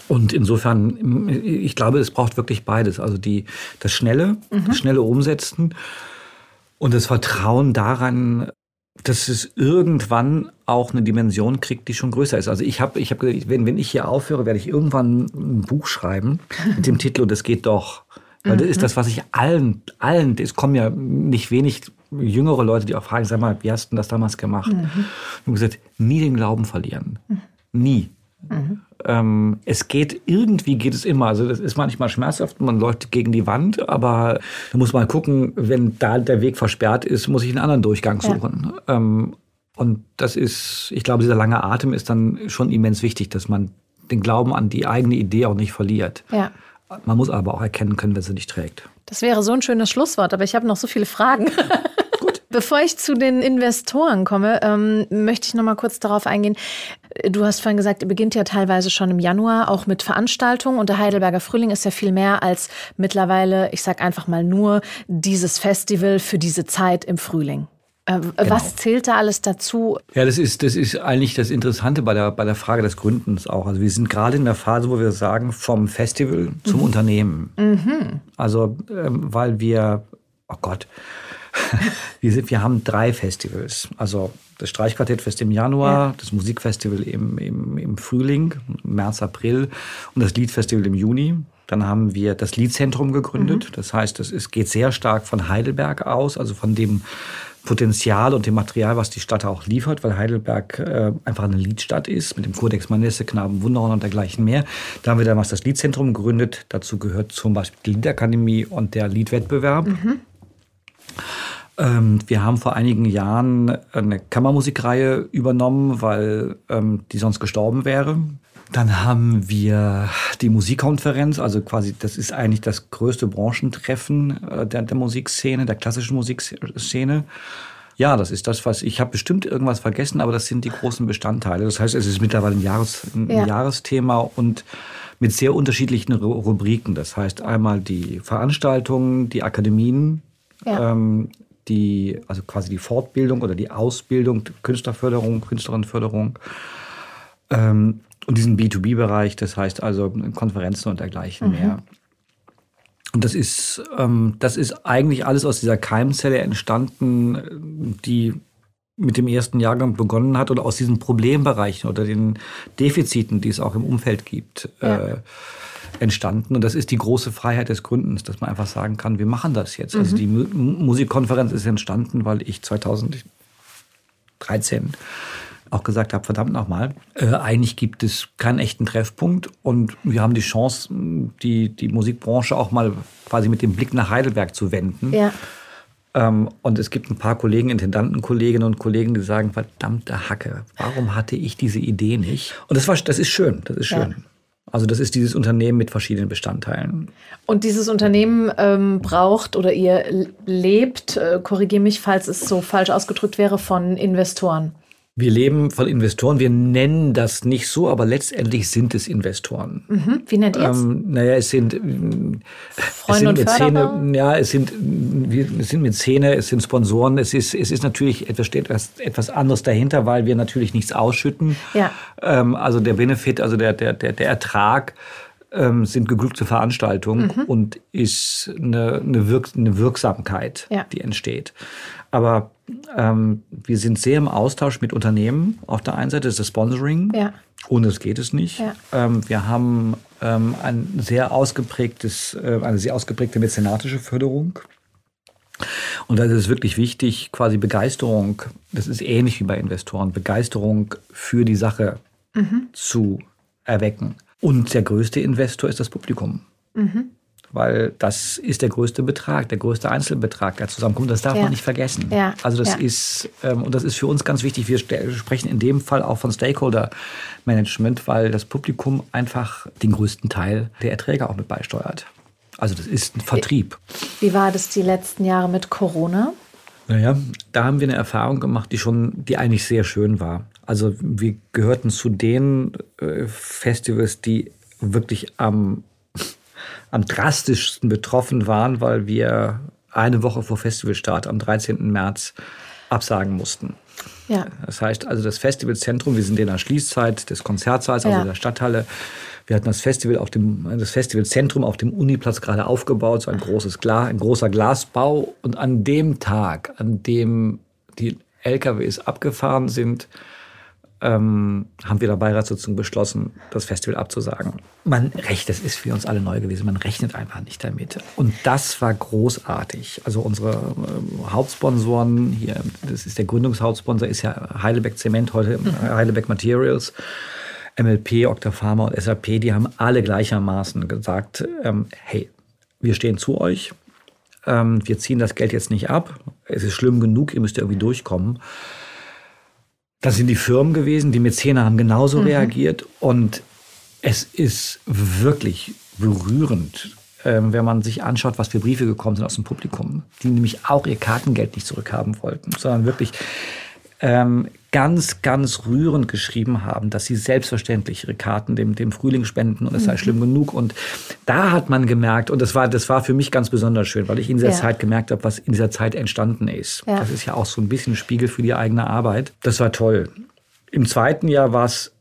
Und insofern, ich glaube, es braucht wirklich beides. Also die, das Schnelle, mhm. das schnelle Umsetzen und das Vertrauen daran, dass es irgendwann auch eine Dimension kriegt, die schon größer ist. Also ich habe, ich habe, wenn, wenn ich hier aufhöre, werde ich irgendwann ein Buch schreiben mit dem Titel und das geht doch. Weil das ist mhm. das, was ich allen, allen, es kommen ja nicht wenig jüngere Leute, die auch fragen, sag mal, wie hast du das damals gemacht? Mhm. Und gesagt, nie den Glauben verlieren. Mhm. Nie. Mhm. Ähm, es geht, irgendwie geht es immer. Also das ist manchmal schmerzhaft, man läuft gegen die Wand, aber da muss man gucken, wenn da der Weg versperrt ist, muss ich einen anderen Durchgang suchen. Ja. Ähm, und das ist, ich glaube, dieser lange Atem ist dann schon immens wichtig, dass man den Glauben an die eigene Idee auch nicht verliert. Ja. Man muss aber auch erkennen können, wenn sie nicht trägt. Das wäre so ein schönes Schlusswort, aber ich habe noch so viele Fragen. Bevor ich zu den Investoren komme, ähm, möchte ich noch mal kurz darauf eingehen. Du hast vorhin gesagt, ihr beginnt ja teilweise schon im Januar, auch mit Veranstaltungen. Und der Heidelberger Frühling ist ja viel mehr als mittlerweile, ich sag einfach mal nur, dieses Festival für diese Zeit im Frühling. Äh, genau. Was zählt da alles dazu? Ja, das ist, das ist eigentlich das Interessante bei der, bei der Frage des Gründens auch. Also wir sind gerade in der Phase, wo wir sagen, vom Festival zum mhm. Unternehmen. Mhm. Also, ähm, weil wir, oh Gott, wir, sind, wir haben drei Festivals. Also das Streichquartettfest im Januar, ja. das Musikfestival im, im, im Frühling, März, April und das Liedfestival im Juni. Dann haben wir das Liedzentrum gegründet. Mhm. Das heißt, es geht sehr stark von Heidelberg aus, also von dem Potenzial und dem Material, was die Stadt auch liefert, weil Heidelberg äh, einfach eine Liedstadt ist, mit dem Codex Manesse, Knaben Wunderhorn und dergleichen mehr. Da haben wir damals das Liedzentrum gegründet. Dazu gehört zum Beispiel die Liedakademie und der Liedwettbewerb. Mhm. Ähm, wir haben vor einigen Jahren eine Kammermusikreihe übernommen, weil ähm, die sonst gestorben wäre. Dann haben wir die Musikkonferenz, also quasi, das ist eigentlich das größte Branchentreffen äh, der, der Musikszene, der klassischen Musikszene. Ja, das ist das, was ich habe bestimmt irgendwas vergessen, aber das sind die großen Bestandteile. Das heißt, es ist mittlerweile ein, Jahres, ein ja. Jahresthema und mit sehr unterschiedlichen Rubriken. Das heißt einmal die Veranstaltungen, die Akademien, ja. ähm, die, also quasi die Fortbildung oder die Ausbildung, Künstlerförderung, Künstlerinnenförderung ähm, und diesen B2B-Bereich, das heißt also Konferenzen und dergleichen mhm. mehr. Und das ist, ähm, das ist eigentlich alles aus dieser Keimzelle entstanden, die mit dem ersten Jahrgang begonnen hat oder aus diesen Problembereichen oder den Defiziten, die es auch im Umfeld gibt. Ja. Äh, entstanden. Und das ist die große Freiheit des Gründens, dass man einfach sagen kann, wir machen das jetzt. Also mhm. Also die Musikkonferenz ist entstanden, weil ich 2013 auch gesagt habe, verdammt nochmal, äh, eigentlich gibt es keinen echten Treffpunkt und wir haben die Chance, die, die Musikbranche auch mal quasi mit dem Blick nach Heidelberg zu wenden. Ja. Ähm, und es gibt ein paar Kollegen, Intendantenkolleginnen und Kollegen, die sagen, verdammte Hacke, warum hatte ich diese Idee nicht? Und das, war, das ist schön, das ist schön. Ja. Also das ist dieses Unternehmen mit verschiedenen Bestandteilen. Und dieses Unternehmen ähm, braucht oder ihr lebt, äh, korrigiere mich, falls es so falsch ausgedrückt wäre, von Investoren. Wir leben von Investoren. Wir nennen das nicht so, aber letztendlich sind es Investoren. Mhm. Wie nennt ihr es? Ähm, naja, es sind Freunde es sind und Mäzene, ja, es sind wir sind Mäzene, es sind Sponsoren. Es ist es ist natürlich etwas steht etwas, etwas anderes dahinter, weil wir natürlich nichts ausschütten. Ja. Ähm, also der Benefit, also der der der, der Ertrag ähm, sind geglückte Veranstaltungen mhm. und ist eine, eine, Wirk eine Wirksamkeit, ja. die entsteht. Aber ähm, wir sind sehr im Austausch mit Unternehmen. Auf der einen Seite ist das Sponsoring. Ja. Ohne es geht es nicht. Ja. Ähm, wir haben ähm, ein sehr ausgeprägtes, äh, eine sehr ausgeprägte mäzenatische Förderung. Und da ist es wirklich wichtig, quasi Begeisterung, das ist ähnlich wie bei Investoren, Begeisterung für die Sache mhm. zu erwecken. Und der größte Investor ist das Publikum. Mhm weil das ist der größte Betrag, der größte Einzelbetrag, der zusammenkommt. Das darf ja. man nicht vergessen. Ja. Also das ja. ist ähm, und das ist für uns ganz wichtig. Wir sprechen in dem Fall auch von Stakeholder Management, weil das Publikum einfach den größten Teil der Erträge auch mit beisteuert. Also das ist ein Vertrieb. Wie war das die letzten Jahre mit Corona? Naja, da haben wir eine Erfahrung gemacht, die schon, die eigentlich sehr schön war. Also wir gehörten zu den äh, Festivals, die wirklich am am drastischsten betroffen waren, weil wir eine Woche vor Festivalstart am 13. März absagen mussten. Ja. Das heißt also das Festivalzentrum, wir sind in der Schließzeit des Konzertsaals, also ja. der Stadthalle. Wir hatten das Festival auf dem, das Festivalzentrum auf dem Uniplatz gerade aufgebaut, so ein großes Glas, ein großer Glasbau. Und an dem Tag, an dem die LKWs abgefahren sind, ähm, haben wir der Beiratssitzung beschlossen, das Festival abzusagen. Man rechnet, das ist für uns alle neu gewesen, man rechnet einfach nicht damit. Und das war großartig. Also unsere äh, Hauptsponsoren hier, das ist der Gründungshauptsponsor, ist ja Heidelberg Zement, heute mhm. Heidelberg Materials. MLP, Octapharma und SAP, die haben alle gleichermaßen gesagt, ähm, hey, wir stehen zu euch, ähm, wir ziehen das Geld jetzt nicht ab, es ist schlimm genug, ihr müsst irgendwie durchkommen. Das sind die Firmen gewesen, die Mäzene haben genauso mhm. reagiert und es ist wirklich berührend, ähm, wenn man sich anschaut, was für Briefe gekommen sind aus dem Publikum, die nämlich auch ihr Kartengeld nicht zurückhaben wollten, sondern wirklich ähm, ganz, ganz rührend geschrieben haben, dass sie selbstverständlich ihre Karten dem, dem Frühling spenden und es sei mhm. schlimm genug. Und da hat man gemerkt, und das war, das war für mich ganz besonders schön, weil ich in dieser ja. Zeit gemerkt habe, was in dieser Zeit entstanden ist. Ja. Das ist ja auch so ein bisschen Spiegel für die eigene Arbeit. Das war toll. Im zweiten Jahr war es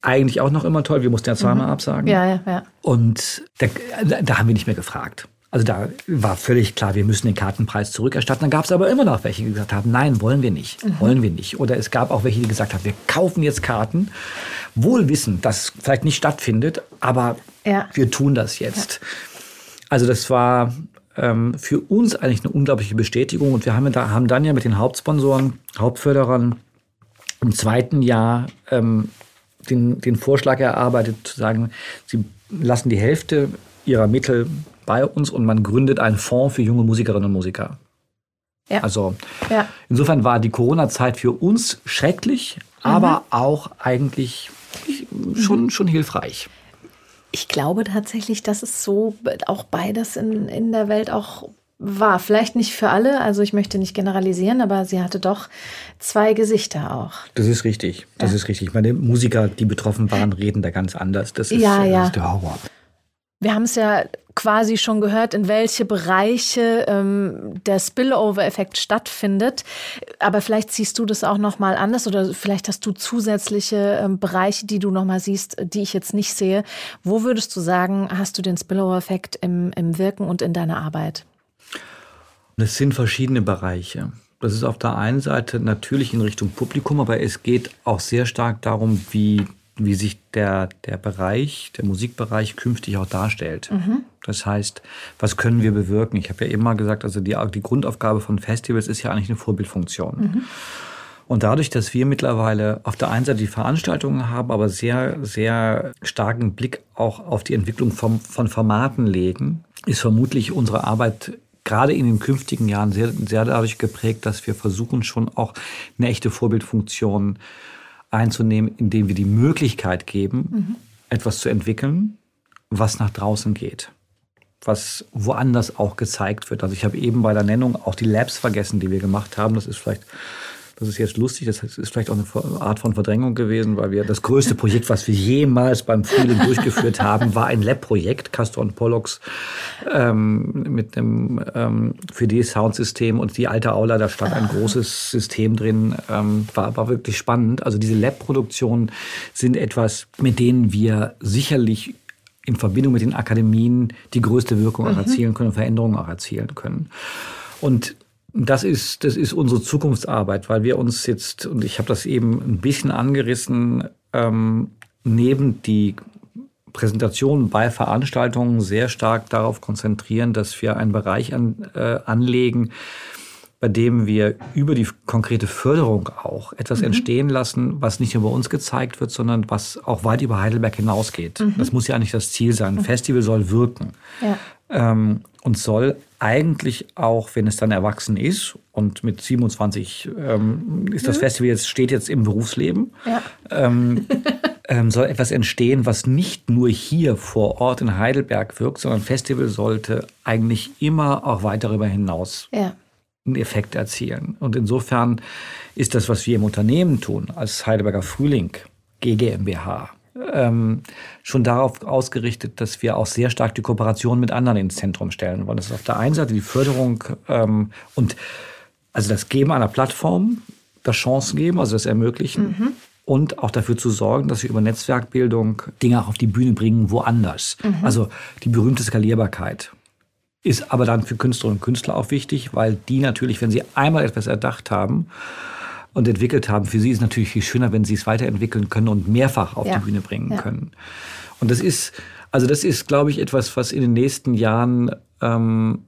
eigentlich auch noch immer toll. Wir mussten ja zweimal mhm. absagen. Ja, ja, ja. Und da, da haben wir nicht mehr gefragt. Also da war völlig klar, wir müssen den Kartenpreis zurückerstatten. Dann gab es aber immer noch welche, die gesagt haben, nein, wollen wir nicht, mhm. wollen wir nicht. Oder es gab auch welche, die gesagt haben, wir kaufen jetzt Karten, wohl wissen, dass vielleicht nicht stattfindet, aber ja. wir tun das jetzt. Ja. Also das war ähm, für uns eigentlich eine unglaubliche Bestätigung und wir haben, da, haben dann ja mit den Hauptsponsoren, Hauptförderern im zweiten Jahr ähm, den, den Vorschlag erarbeitet, zu sagen, sie lassen die Hälfte ihrer Mittel bei uns und man gründet einen Fonds für junge Musikerinnen und Musiker. Ja. Also ja. insofern war die Corona-Zeit für uns schrecklich, mhm. aber auch eigentlich schon, mhm. schon hilfreich. Ich glaube tatsächlich, dass es so auch beides in, in der Welt auch war. Vielleicht nicht für alle, also ich möchte nicht generalisieren, aber sie hatte doch zwei Gesichter auch. Das ist richtig, das ja. ist richtig. Meine Musiker, die betroffen waren, reden da ganz anders. Das ist, ja, ja. Das ist der Horror. Wir haben es ja quasi schon gehört, in welche Bereiche ähm, der Spillover-Effekt stattfindet. Aber vielleicht siehst du das auch noch mal anders oder vielleicht hast du zusätzliche ähm, Bereiche, die du noch mal siehst, die ich jetzt nicht sehe. Wo würdest du sagen, hast du den Spillover-Effekt im, im Wirken und in deiner Arbeit? Es sind verschiedene Bereiche. Das ist auf der einen Seite natürlich in Richtung Publikum, aber es geht auch sehr stark darum, wie wie sich der, der Bereich, der Musikbereich künftig auch darstellt. Mhm. Das heißt, was können wir bewirken? Ich habe ja eben mal gesagt, also die, die Grundaufgabe von Festivals ist ja eigentlich eine Vorbildfunktion. Mhm. Und dadurch, dass wir mittlerweile auf der einen Seite die Veranstaltungen haben, aber sehr, sehr starken Blick auch auf die Entwicklung von, von Formaten legen, ist vermutlich unsere Arbeit gerade in den künftigen Jahren sehr, sehr dadurch geprägt, dass wir versuchen, schon auch eine echte Vorbildfunktion einzunehmen, indem wir die Möglichkeit geben, mhm. etwas zu entwickeln, was nach draußen geht, was woanders auch gezeigt wird. Also ich habe eben bei der Nennung auch die Labs vergessen, die wir gemacht haben. Das ist vielleicht das ist jetzt lustig, das ist vielleicht auch eine Art von Verdrängung gewesen, weil wir das größte Projekt, was wir jemals beim Frühling durchgeführt haben, war ein Lab-Projekt, Castor und Pollux, ähm, mit einem ähm, 4D-Soundsystem und die alte Aula, da stand ein großes System drin, ähm, war, war wirklich spannend. Also diese Lab-Produktionen sind etwas, mit denen wir sicherlich in Verbindung mit den Akademien die größte Wirkung auch mhm. erzielen können, Veränderungen auch erzielen können. Und das ist, das ist unsere Zukunftsarbeit, weil wir uns jetzt, und ich habe das eben ein bisschen angerissen, ähm, neben die Präsentationen bei Veranstaltungen sehr stark darauf konzentrieren, dass wir einen Bereich an, äh, anlegen, bei dem wir über die konkrete Förderung auch etwas mhm. entstehen lassen, was nicht nur bei uns gezeigt wird, sondern was auch weit über Heidelberg hinausgeht. Mhm. Das muss ja eigentlich das Ziel sein. Ein mhm. Festival soll wirken. Ja. Ähm, und soll eigentlich auch, wenn es dann erwachsen ist und mit 27 ähm, ist das mhm. Festival jetzt, steht jetzt im Berufsleben, ja. ähm, ähm, soll etwas entstehen, was nicht nur hier vor Ort in Heidelberg wirkt, sondern ein Festival sollte eigentlich immer auch weit darüber hinaus ja. einen Effekt erzielen. Und insofern ist das, was wir im Unternehmen tun, als Heidelberger Frühling, GGMBH, ähm, schon darauf ausgerichtet, dass wir auch sehr stark die Kooperation mit anderen ins Zentrum stellen wollen. Das ist auf der einen Seite die Förderung ähm, und also das Geben einer Plattform, das Chancen geben, also das Ermöglichen. Mhm. Und auch dafür zu sorgen, dass wir über Netzwerkbildung Dinge auch auf die Bühne bringen, woanders. Mhm. Also die berühmte Skalierbarkeit ist aber dann für Künstlerinnen und Künstler auch wichtig, weil die natürlich, wenn sie einmal etwas erdacht haben, und entwickelt haben. Für sie ist natürlich viel schöner, wenn sie es weiterentwickeln können und mehrfach auf ja. die Bühne bringen ja. können. Und das ist, also das ist, glaube ich, etwas, was in den nächsten Jahren ähm,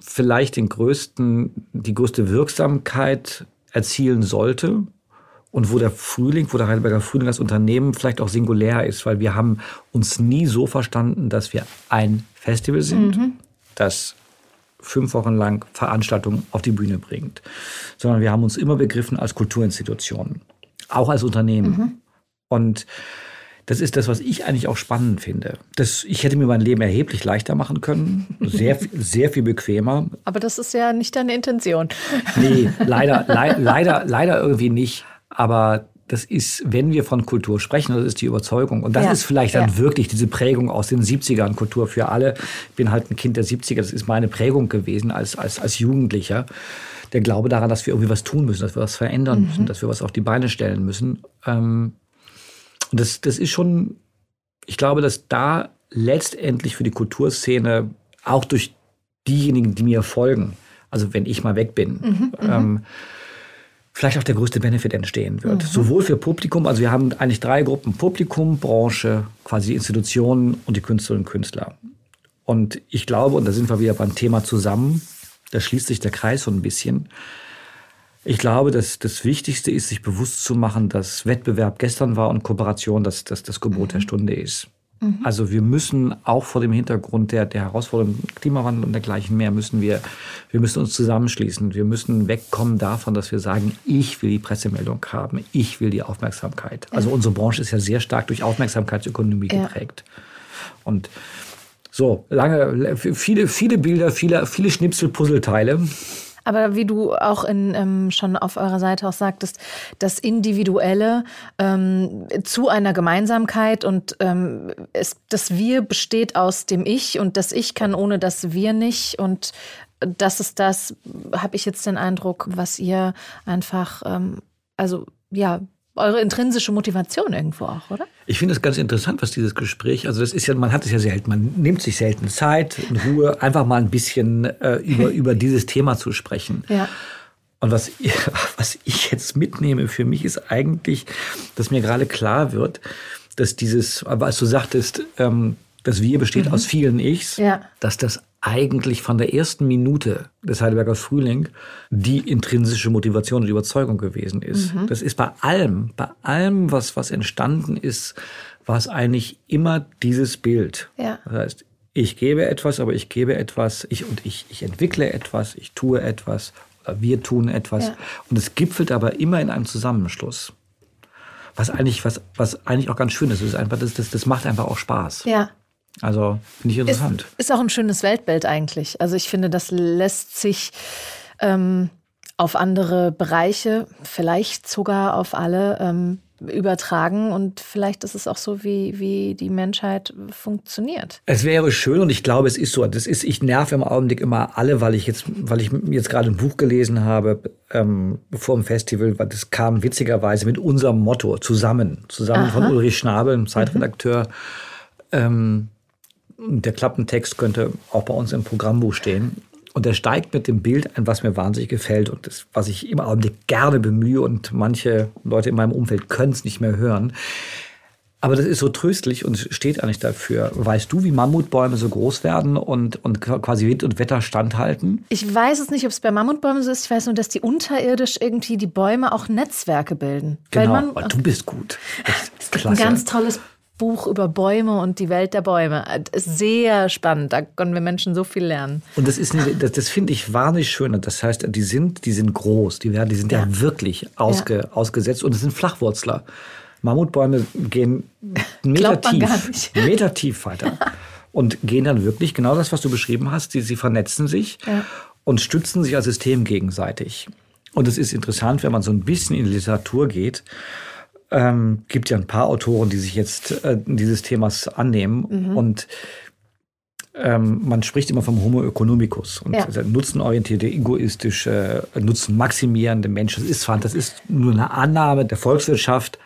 vielleicht den größten, die größte Wirksamkeit erzielen sollte. Und wo der Frühling, wo der Heidelberger Frühling als Unternehmen vielleicht auch singulär ist, weil wir haben uns nie so verstanden, dass wir ein Festival sind, mhm. das fünf Wochen lang Veranstaltungen auf die Bühne bringt, sondern wir haben uns immer begriffen als Kulturinstitutionen, auch als Unternehmen. Mhm. Und das ist das, was ich eigentlich auch spannend finde. Das, ich hätte mir mein Leben erheblich leichter machen können, sehr, sehr viel bequemer. Aber das ist ja nicht deine Intention. Nee, leider, le leider, leider irgendwie nicht. Aber das ist, wenn wir von Kultur sprechen, das ist die Überzeugung. Und das ja, ist vielleicht dann ja. wirklich diese Prägung aus den 70ern, Kultur für alle. Ich bin halt ein Kind der 70er, das ist meine Prägung gewesen als, als, als Jugendlicher. Der Glaube daran, dass wir irgendwie was tun müssen, dass wir was verändern mhm. müssen, dass wir was auf die Beine stellen müssen. Ähm, und das, das ist schon, ich glaube, dass da letztendlich für die Kulturszene, auch durch diejenigen, die mir folgen, also wenn ich mal weg bin, mhm, mhm. ähm, vielleicht auch der größte Benefit entstehen wird. Mhm. Sowohl für Publikum, also wir haben eigentlich drei Gruppen, Publikum, Branche, quasi Institutionen und die Künstlerinnen und Künstler. Und ich glaube, und da sind wir wieder beim Thema zusammen, da schließt sich der Kreis so ein bisschen. Ich glaube, dass das Wichtigste ist, sich bewusst zu machen, dass Wettbewerb gestern war und Kooperation das, das, das Gebot mhm. der Stunde ist. Mhm. Also wir müssen auch vor dem Hintergrund der, der Herausforderung Klimawandel und dergleichen mehr, müssen wir, wir müssen uns zusammenschließen. Wir müssen wegkommen davon, dass wir sagen, ich will die Pressemeldung haben, ich will die Aufmerksamkeit. Also unsere Branche ist ja sehr stark durch Aufmerksamkeitsökonomie ja. geprägt. Und so, lange, viele, viele Bilder, viele, viele Schnipsel-Puzzleteile. Aber wie du auch in, ähm, schon auf eurer Seite auch sagtest, das Individuelle ähm, zu einer Gemeinsamkeit und ähm, es, das Wir besteht aus dem Ich und das Ich kann ohne das Wir nicht. Und das ist das, habe ich jetzt den Eindruck, was ihr einfach, ähm, also ja, eure intrinsische Motivation irgendwo auch, oder? Ich finde es ganz interessant, was dieses Gespräch, also das ist ja, man hat es ja selten, man nimmt sich selten Zeit in Ruhe, einfach mal ein bisschen äh, über, über dieses Thema zu sprechen. Ja. Und was, was ich jetzt mitnehme für mich ist eigentlich, dass mir gerade klar wird, dass dieses, als du sagtest, ähm, das Wir besteht mhm. aus vielen Ichs, ja. dass das eigentlich von der ersten Minute des Heidelberger Frühling die intrinsische Motivation und Überzeugung gewesen ist. Mhm. Das ist bei allem, bei allem, was, was entstanden ist, war es eigentlich immer dieses Bild. Ja. Das heißt, ich gebe etwas, aber ich gebe etwas, ich und ich, ich entwickle etwas, ich tue etwas oder wir tun etwas. Ja. Und es gipfelt aber immer in einem Zusammenschluss. Was eigentlich, was, was eigentlich auch ganz schön ist. Das, ist einfach, das, das, das macht einfach auch Spaß. Ja. Also finde ich interessant. Ist, ist, auch ein schönes Weltbild eigentlich. Also ich finde, das lässt sich ähm, auf andere Bereiche, vielleicht sogar auf alle, ähm, übertragen und vielleicht ist es auch so, wie, wie die Menschheit funktioniert. Es wäre schön und ich glaube, es ist so. Das ist, ich nerv im Augenblick immer alle, weil ich jetzt, weil ich jetzt gerade ein Buch gelesen habe ähm, vor dem Festival, weil das kam witzigerweise mit unserem Motto zusammen, zusammen Aha. von Ulrich Schnabel, einem Zeitredakteur. Mhm. Ähm, der Klappentext könnte auch bei uns im Programmbuch stehen. Und er steigt mit dem Bild ein, was mir wahnsinnig gefällt und das, was ich im Augenblick gerne bemühe und manche Leute in meinem Umfeld können es nicht mehr hören. Aber das ist so tröstlich und steht eigentlich dafür. Weißt du, wie Mammutbäume so groß werden und, und quasi Wind und Wetter standhalten? Ich weiß es nicht, ob es bei Mammutbäumen so ist. Ich weiß nur, dass die unterirdisch irgendwie die Bäume auch Netzwerke bilden. Genau, Weil man, du bist gut. Es gibt klasse. ein ganz tolles Buch über Bäume und die Welt der Bäume. Ist sehr spannend. Da können wir Menschen so viel lernen. Und das ist, das, das finde ich wahnsinnig schön. Das heißt, die sind, die sind groß. Die werden, die sind ja, ja wirklich ausge, ja. ausgesetzt und es sind Flachwurzler. Mammutbäume gehen Meter tief, Meter tief weiter und gehen dann wirklich genau das, was du beschrieben hast. Sie, sie vernetzen sich ja. und stützen sich als System gegenseitig. Und es ist interessant, wenn man so ein bisschen in die Literatur geht. Ähm, gibt ja ein paar Autoren, die sich jetzt äh, dieses Themas annehmen mhm. und ähm, man spricht immer vom Homo economicus und ja. nutzenorientierte, egoistische, nutzenmaximierende Mensch. Das ist zwar, das ist nur eine Annahme der Volkswirtschaft,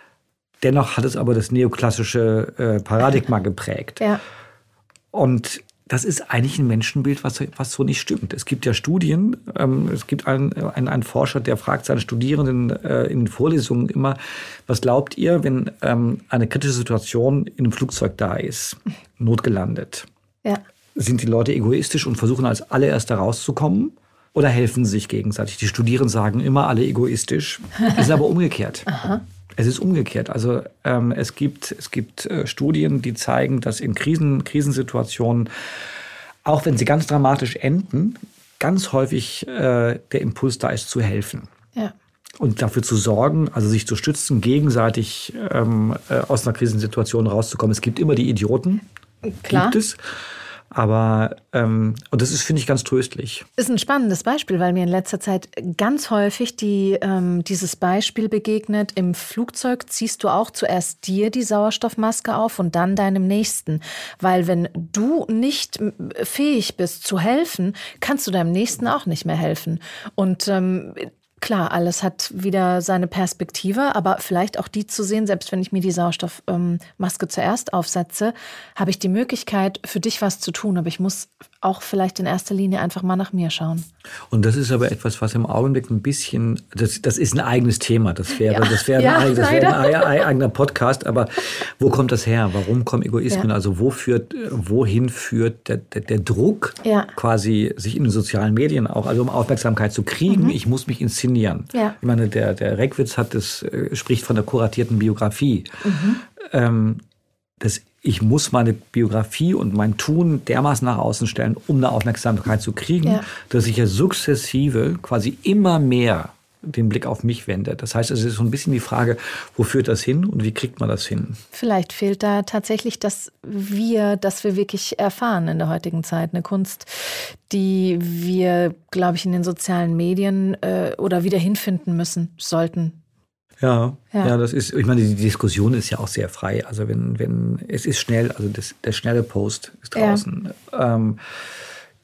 Dennoch hat es aber das neoklassische äh, Paradigma geprägt. Ja. Und das ist eigentlich ein Menschenbild, was, was so nicht stimmt. Es gibt ja Studien, ähm, es gibt einen, einen, einen Forscher, der fragt seine Studierenden äh, in Vorlesungen immer, was glaubt ihr, wenn ähm, eine kritische Situation in einem Flugzeug da ist, notgelandet? Ja. Sind die Leute egoistisch und versuchen als allererster rauszukommen? Oder helfen sie sich gegenseitig? Die Studierenden sagen immer alle egoistisch. ist aber umgekehrt. Aha. Es ist umgekehrt. Also ähm, es gibt, es gibt äh, Studien, die zeigen, dass in Krisen, Krisensituationen, auch wenn sie ganz dramatisch enden, ganz häufig äh, der Impuls da ist, zu helfen. Ja. Und dafür zu sorgen, also sich zu stützen, gegenseitig ähm, äh, aus einer Krisensituation rauszukommen. Es gibt immer die Idioten. Klar. Gibt es. Aber, ähm, und das ist, finde ich, ganz tröstlich. Ist ein spannendes Beispiel, weil mir in letzter Zeit ganz häufig die, ähm, dieses Beispiel begegnet. Im Flugzeug ziehst du auch zuerst dir die Sauerstoffmaske auf und dann deinem Nächsten. Weil wenn du nicht fähig bist zu helfen, kannst du deinem Nächsten auch nicht mehr helfen. Und ähm, Klar, alles hat wieder seine Perspektive, aber vielleicht auch die zu sehen, selbst wenn ich mir die Sauerstoffmaske zuerst aufsetze, habe ich die Möglichkeit, für dich was zu tun, aber ich muss auch vielleicht in erster Linie einfach mal nach mir schauen. Und das ist aber etwas, was im Augenblick ein bisschen, das, das ist ein eigenes Thema. Das wäre, ja. das wäre, ja, ein, das wäre ein, eigener Podcast. Aber wo kommt das her? Warum kommen Egoismen? Ja. Also wo führt, wohin führt der, der, der Druck, quasi sich in den sozialen Medien auch, also um Aufmerksamkeit zu kriegen? Mhm. Ich muss mich inszenieren. Ich meine, der, der Reckwitz hat das, äh, spricht von der kuratierten Biografie. Mhm. Ähm, das ich muss meine Biografie und mein Tun dermaßen nach außen stellen, um eine Aufmerksamkeit zu kriegen, ja. dass ich ja sukzessive quasi immer mehr den Blick auf mich wende. Das heißt, es ist so ein bisschen die Frage, wo führt das hin und wie kriegt man das hin? Vielleicht fehlt da tatsächlich das Wir, das wir wirklich erfahren in der heutigen Zeit. Eine Kunst, die wir, glaube ich, in den sozialen Medien äh, oder wieder hinfinden müssen, sollten. Ja, ja, ja, das ist, ich meine, die Diskussion ist ja auch sehr frei. Also wenn, wenn, es ist schnell, also das, der schnelle Post ist draußen. Ja. Ähm,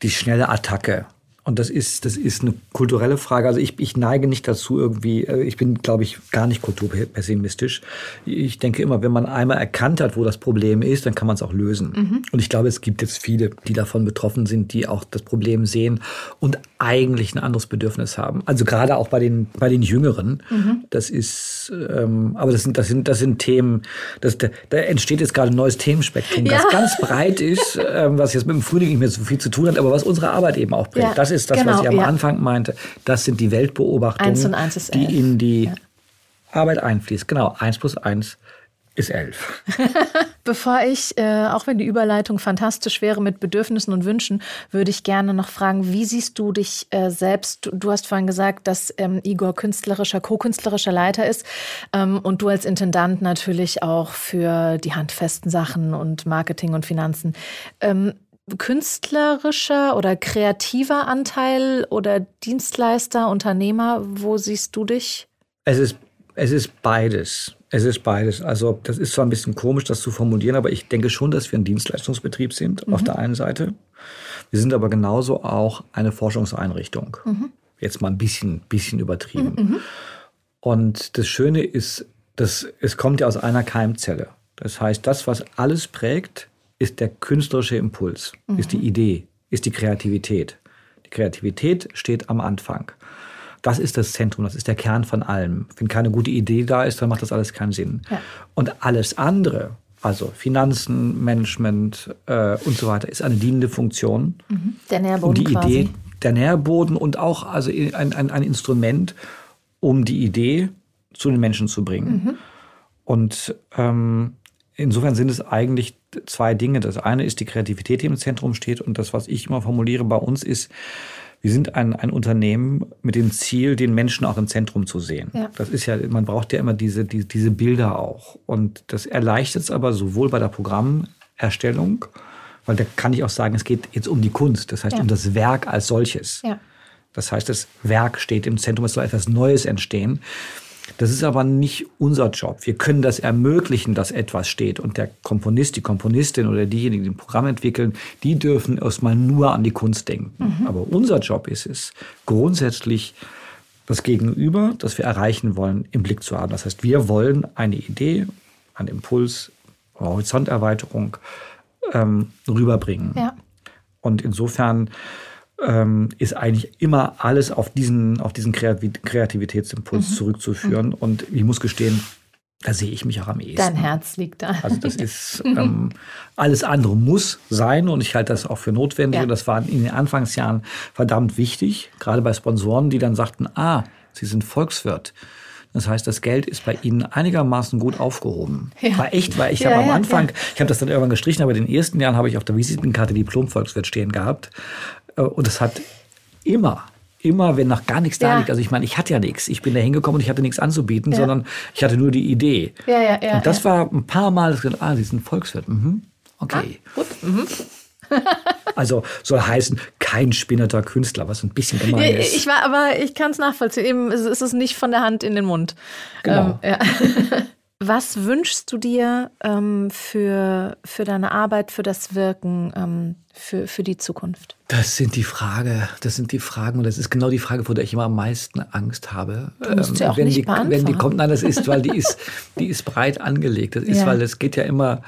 die schnelle Attacke und das ist, das ist eine kulturelle Frage. Also ich, ich neige nicht dazu irgendwie, äh, ich bin, glaube ich, gar nicht kulturpessimistisch. Ich denke immer, wenn man einmal erkannt hat, wo das Problem ist, dann kann man es auch lösen. Mhm. Und ich glaube, es gibt jetzt viele, die davon betroffen sind, die auch das Problem sehen und eigentlich ein anderes Bedürfnis haben. Also gerade auch bei den, bei den Jüngeren. Mhm. Das ist, ähm, aber das sind, das sind, das sind Themen, das, da, da entsteht jetzt gerade ein neues Themenspektrum, ja. das ganz breit ist, ähm, was jetzt mit dem Frühling nicht mehr so viel zu tun hat, aber was unsere Arbeit eben auch bringt. Ja. Das ist das, genau, was ich am ja. Anfang meinte. Das sind die Weltbeobachtungen, eins die in die ja. Arbeit einfließen. Genau, eins plus eins ist elf. Bevor ich, äh, auch wenn die Überleitung fantastisch wäre mit Bedürfnissen und Wünschen, würde ich gerne noch fragen, wie siehst du dich äh, selbst? Du, du, hast vorhin gesagt, dass ähm, Igor künstlerischer, co-künstlerischer Leiter ist ähm, und du als Intendant natürlich auch für die handfesten Sachen und Marketing und Finanzen. Ähm, künstlerischer oder kreativer Anteil oder Dienstleister, Unternehmer? Wo siehst du dich? Es ist, es ist beides. Es ist beides. Also das ist zwar ein bisschen komisch, das zu formulieren, aber ich denke schon, dass wir ein Dienstleistungsbetrieb sind mhm. auf der einen Seite. Wir sind aber genauso auch eine Forschungseinrichtung. Mhm. Jetzt mal ein bisschen, bisschen übertrieben. Mhm. mhm. Und das Schöne ist, dass es kommt ja aus einer Keimzelle. Das heißt, das, was alles prägt, ist der künstlerische Impuls, mhm. ist die Idee, ist die Kreativität. Die Kreativität steht am Anfang. Das ist das Zentrum, das ist der Kern von allem. Wenn keine gute Idee da ist, dann macht das alles keinen Sinn. Ja. Und alles andere, also Finanzen, Management äh, und so weiter, ist eine dienende Funktion. Mhm. Der Nährboden und die quasi. Idee, der Nährboden und auch also ein, ein, ein Instrument, um die Idee zu den Menschen zu bringen. Mhm. Und ähm, insofern sind es eigentlich zwei Dinge. Das eine ist die Kreativität, die im Zentrum steht. Und das, was ich immer formuliere bei uns, ist, wir sind ein, ein Unternehmen mit dem Ziel, den Menschen auch im Zentrum zu sehen. Ja. Das ist ja, man braucht ja immer diese, die, diese Bilder auch. Und das erleichtert es aber sowohl bei der Programmerstellung, weil da kann ich auch sagen, es geht jetzt um die Kunst, das heißt ja. um das Werk als solches. Ja. Das heißt, das Werk steht im Zentrum, es soll etwas Neues entstehen. Das ist aber nicht unser Job. Wir können das ermöglichen, dass etwas steht. Und der Komponist, die Komponistin oder diejenigen, die ein Programm entwickeln, die dürfen erstmal nur an die Kunst denken. Mhm. Aber unser Job ist es, grundsätzlich das Gegenüber, das wir erreichen wollen, im Blick zu haben. Das heißt, wir wollen eine Idee, einen Impuls, eine Horizonterweiterung ähm, rüberbringen. Ja. Und insofern ähm, ist eigentlich immer alles auf diesen, auf diesen Kreativitätsimpuls mhm. zurückzuführen. Mhm. Und ich muss gestehen, da sehe ich mich auch am ehesten. Dein Herz liegt da. Also das ist ähm, alles andere muss sein und ich halte das auch für notwendig. Ja. Und das war in den Anfangsjahren verdammt wichtig, gerade bei Sponsoren, die dann sagten, ah, Sie sind Volkswirt. Das heißt, das Geld ist bei Ihnen einigermaßen gut aufgehoben. Ja. War echt, weil ich ja, habe am Anfang, ja. ich habe das dann irgendwann gestrichen, aber in den ersten Jahren habe ich auf der Visitenkarte Diplom-Volkswirt stehen gehabt. Äh, und es hat immer immer, wenn noch gar nichts da liegt. Also ich meine, ich hatte ja nichts. Ich bin da hingekommen und ich hatte nichts anzubieten, ja. sondern ich hatte nur die Idee. Ja, ja, ja, und das war ein paar Mal, gesagt, ah, Sie sind Volkswirt. Mhm. Okay. Ah, gut. Mhm. also soll heißen, kein spinnerter Künstler, was ein bisschen gemein ist. Ich war, aber ich kann es nachvollziehen. Eben ist es nicht von der Hand in den Mund. Genau. Ähm, ja. Was wünschst du dir ähm, für, für deine Arbeit, für das Wirken, ähm, für, für die Zukunft? Das sind die Frage, das sind die Fragen und das ist genau die Frage, vor der ich immer am meisten Angst habe. Du musst ähm, ja auch wenn nicht die, beantworten. wenn die kommt, nein, das ist, weil die ist, die ist breit angelegt. Das ist, ja. weil es geht ja immer,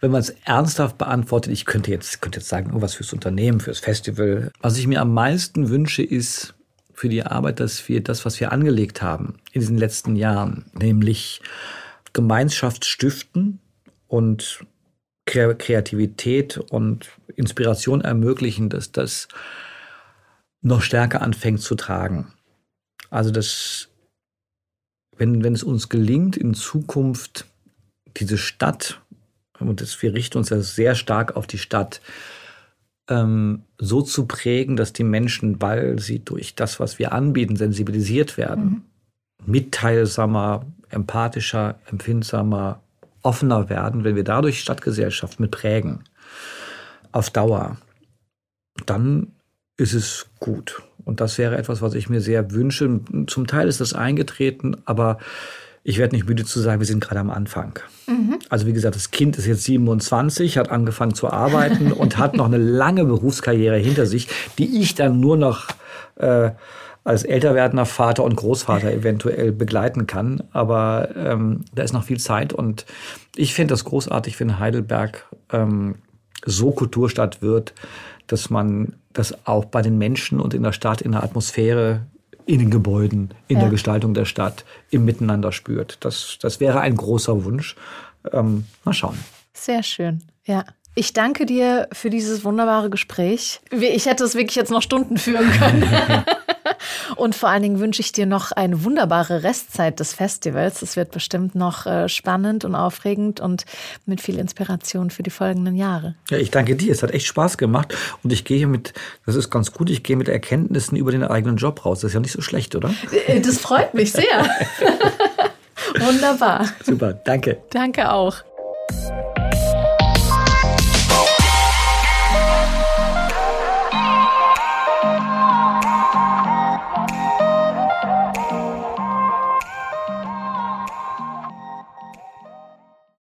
wenn man es ernsthaft beantwortet, ich könnte jetzt, könnte jetzt sagen, irgendwas fürs Unternehmen, fürs Festival. Was ich mir am meisten wünsche, ist für die Arbeit, dass wir das, was wir angelegt haben in diesen letzten Jahren, nämlich Gemeinschaft stiften und Kreativität und Inspiration ermöglichen, dass das noch stärker anfängt zu tragen. Also dass, wenn, wenn es uns gelingt, in Zukunft diese Stadt, und das, wir richten uns ja sehr stark auf die Stadt, ähm, so zu prägen, dass die Menschen, weil sie durch das, was wir anbieten, sensibilisiert werden, mhm. mitteilsamer, empathischer, empfindsamer, offener werden, wenn wir dadurch Stadtgesellschaft mit prägen, auf Dauer, dann ist es gut. Und das wäre etwas, was ich mir sehr wünsche. Zum Teil ist das eingetreten, aber ich werde nicht müde zu sagen, wir sind gerade am Anfang. Mhm. Also wie gesagt, das Kind ist jetzt 27, hat angefangen zu arbeiten und hat noch eine lange Berufskarriere hinter sich, die ich dann nur noch äh, als älter werdender Vater und Großvater eventuell begleiten kann. Aber ähm, da ist noch viel Zeit und ich finde das großartig, wenn Heidelberg ähm, so Kulturstadt wird, dass man das auch bei den Menschen und in der Stadt, in der Atmosphäre, in den Gebäuden, in ja. der Gestaltung der Stadt, im Miteinander spürt. Das, das wäre ein großer Wunsch. Ähm, mal schauen. Sehr schön, ja. Ich danke dir für dieses wunderbare Gespräch. Ich hätte es wirklich jetzt noch Stunden führen können. Und vor allen Dingen wünsche ich dir noch eine wunderbare Restzeit des Festivals. Es wird bestimmt noch äh, spannend und aufregend und mit viel Inspiration für die folgenden Jahre. Ja, ich danke dir. Es hat echt Spaß gemacht. Und ich gehe mit, das ist ganz gut, ich gehe mit Erkenntnissen über den eigenen Job raus. Das ist ja nicht so schlecht, oder? Äh, das freut mich sehr. Wunderbar. Super, danke. Danke auch.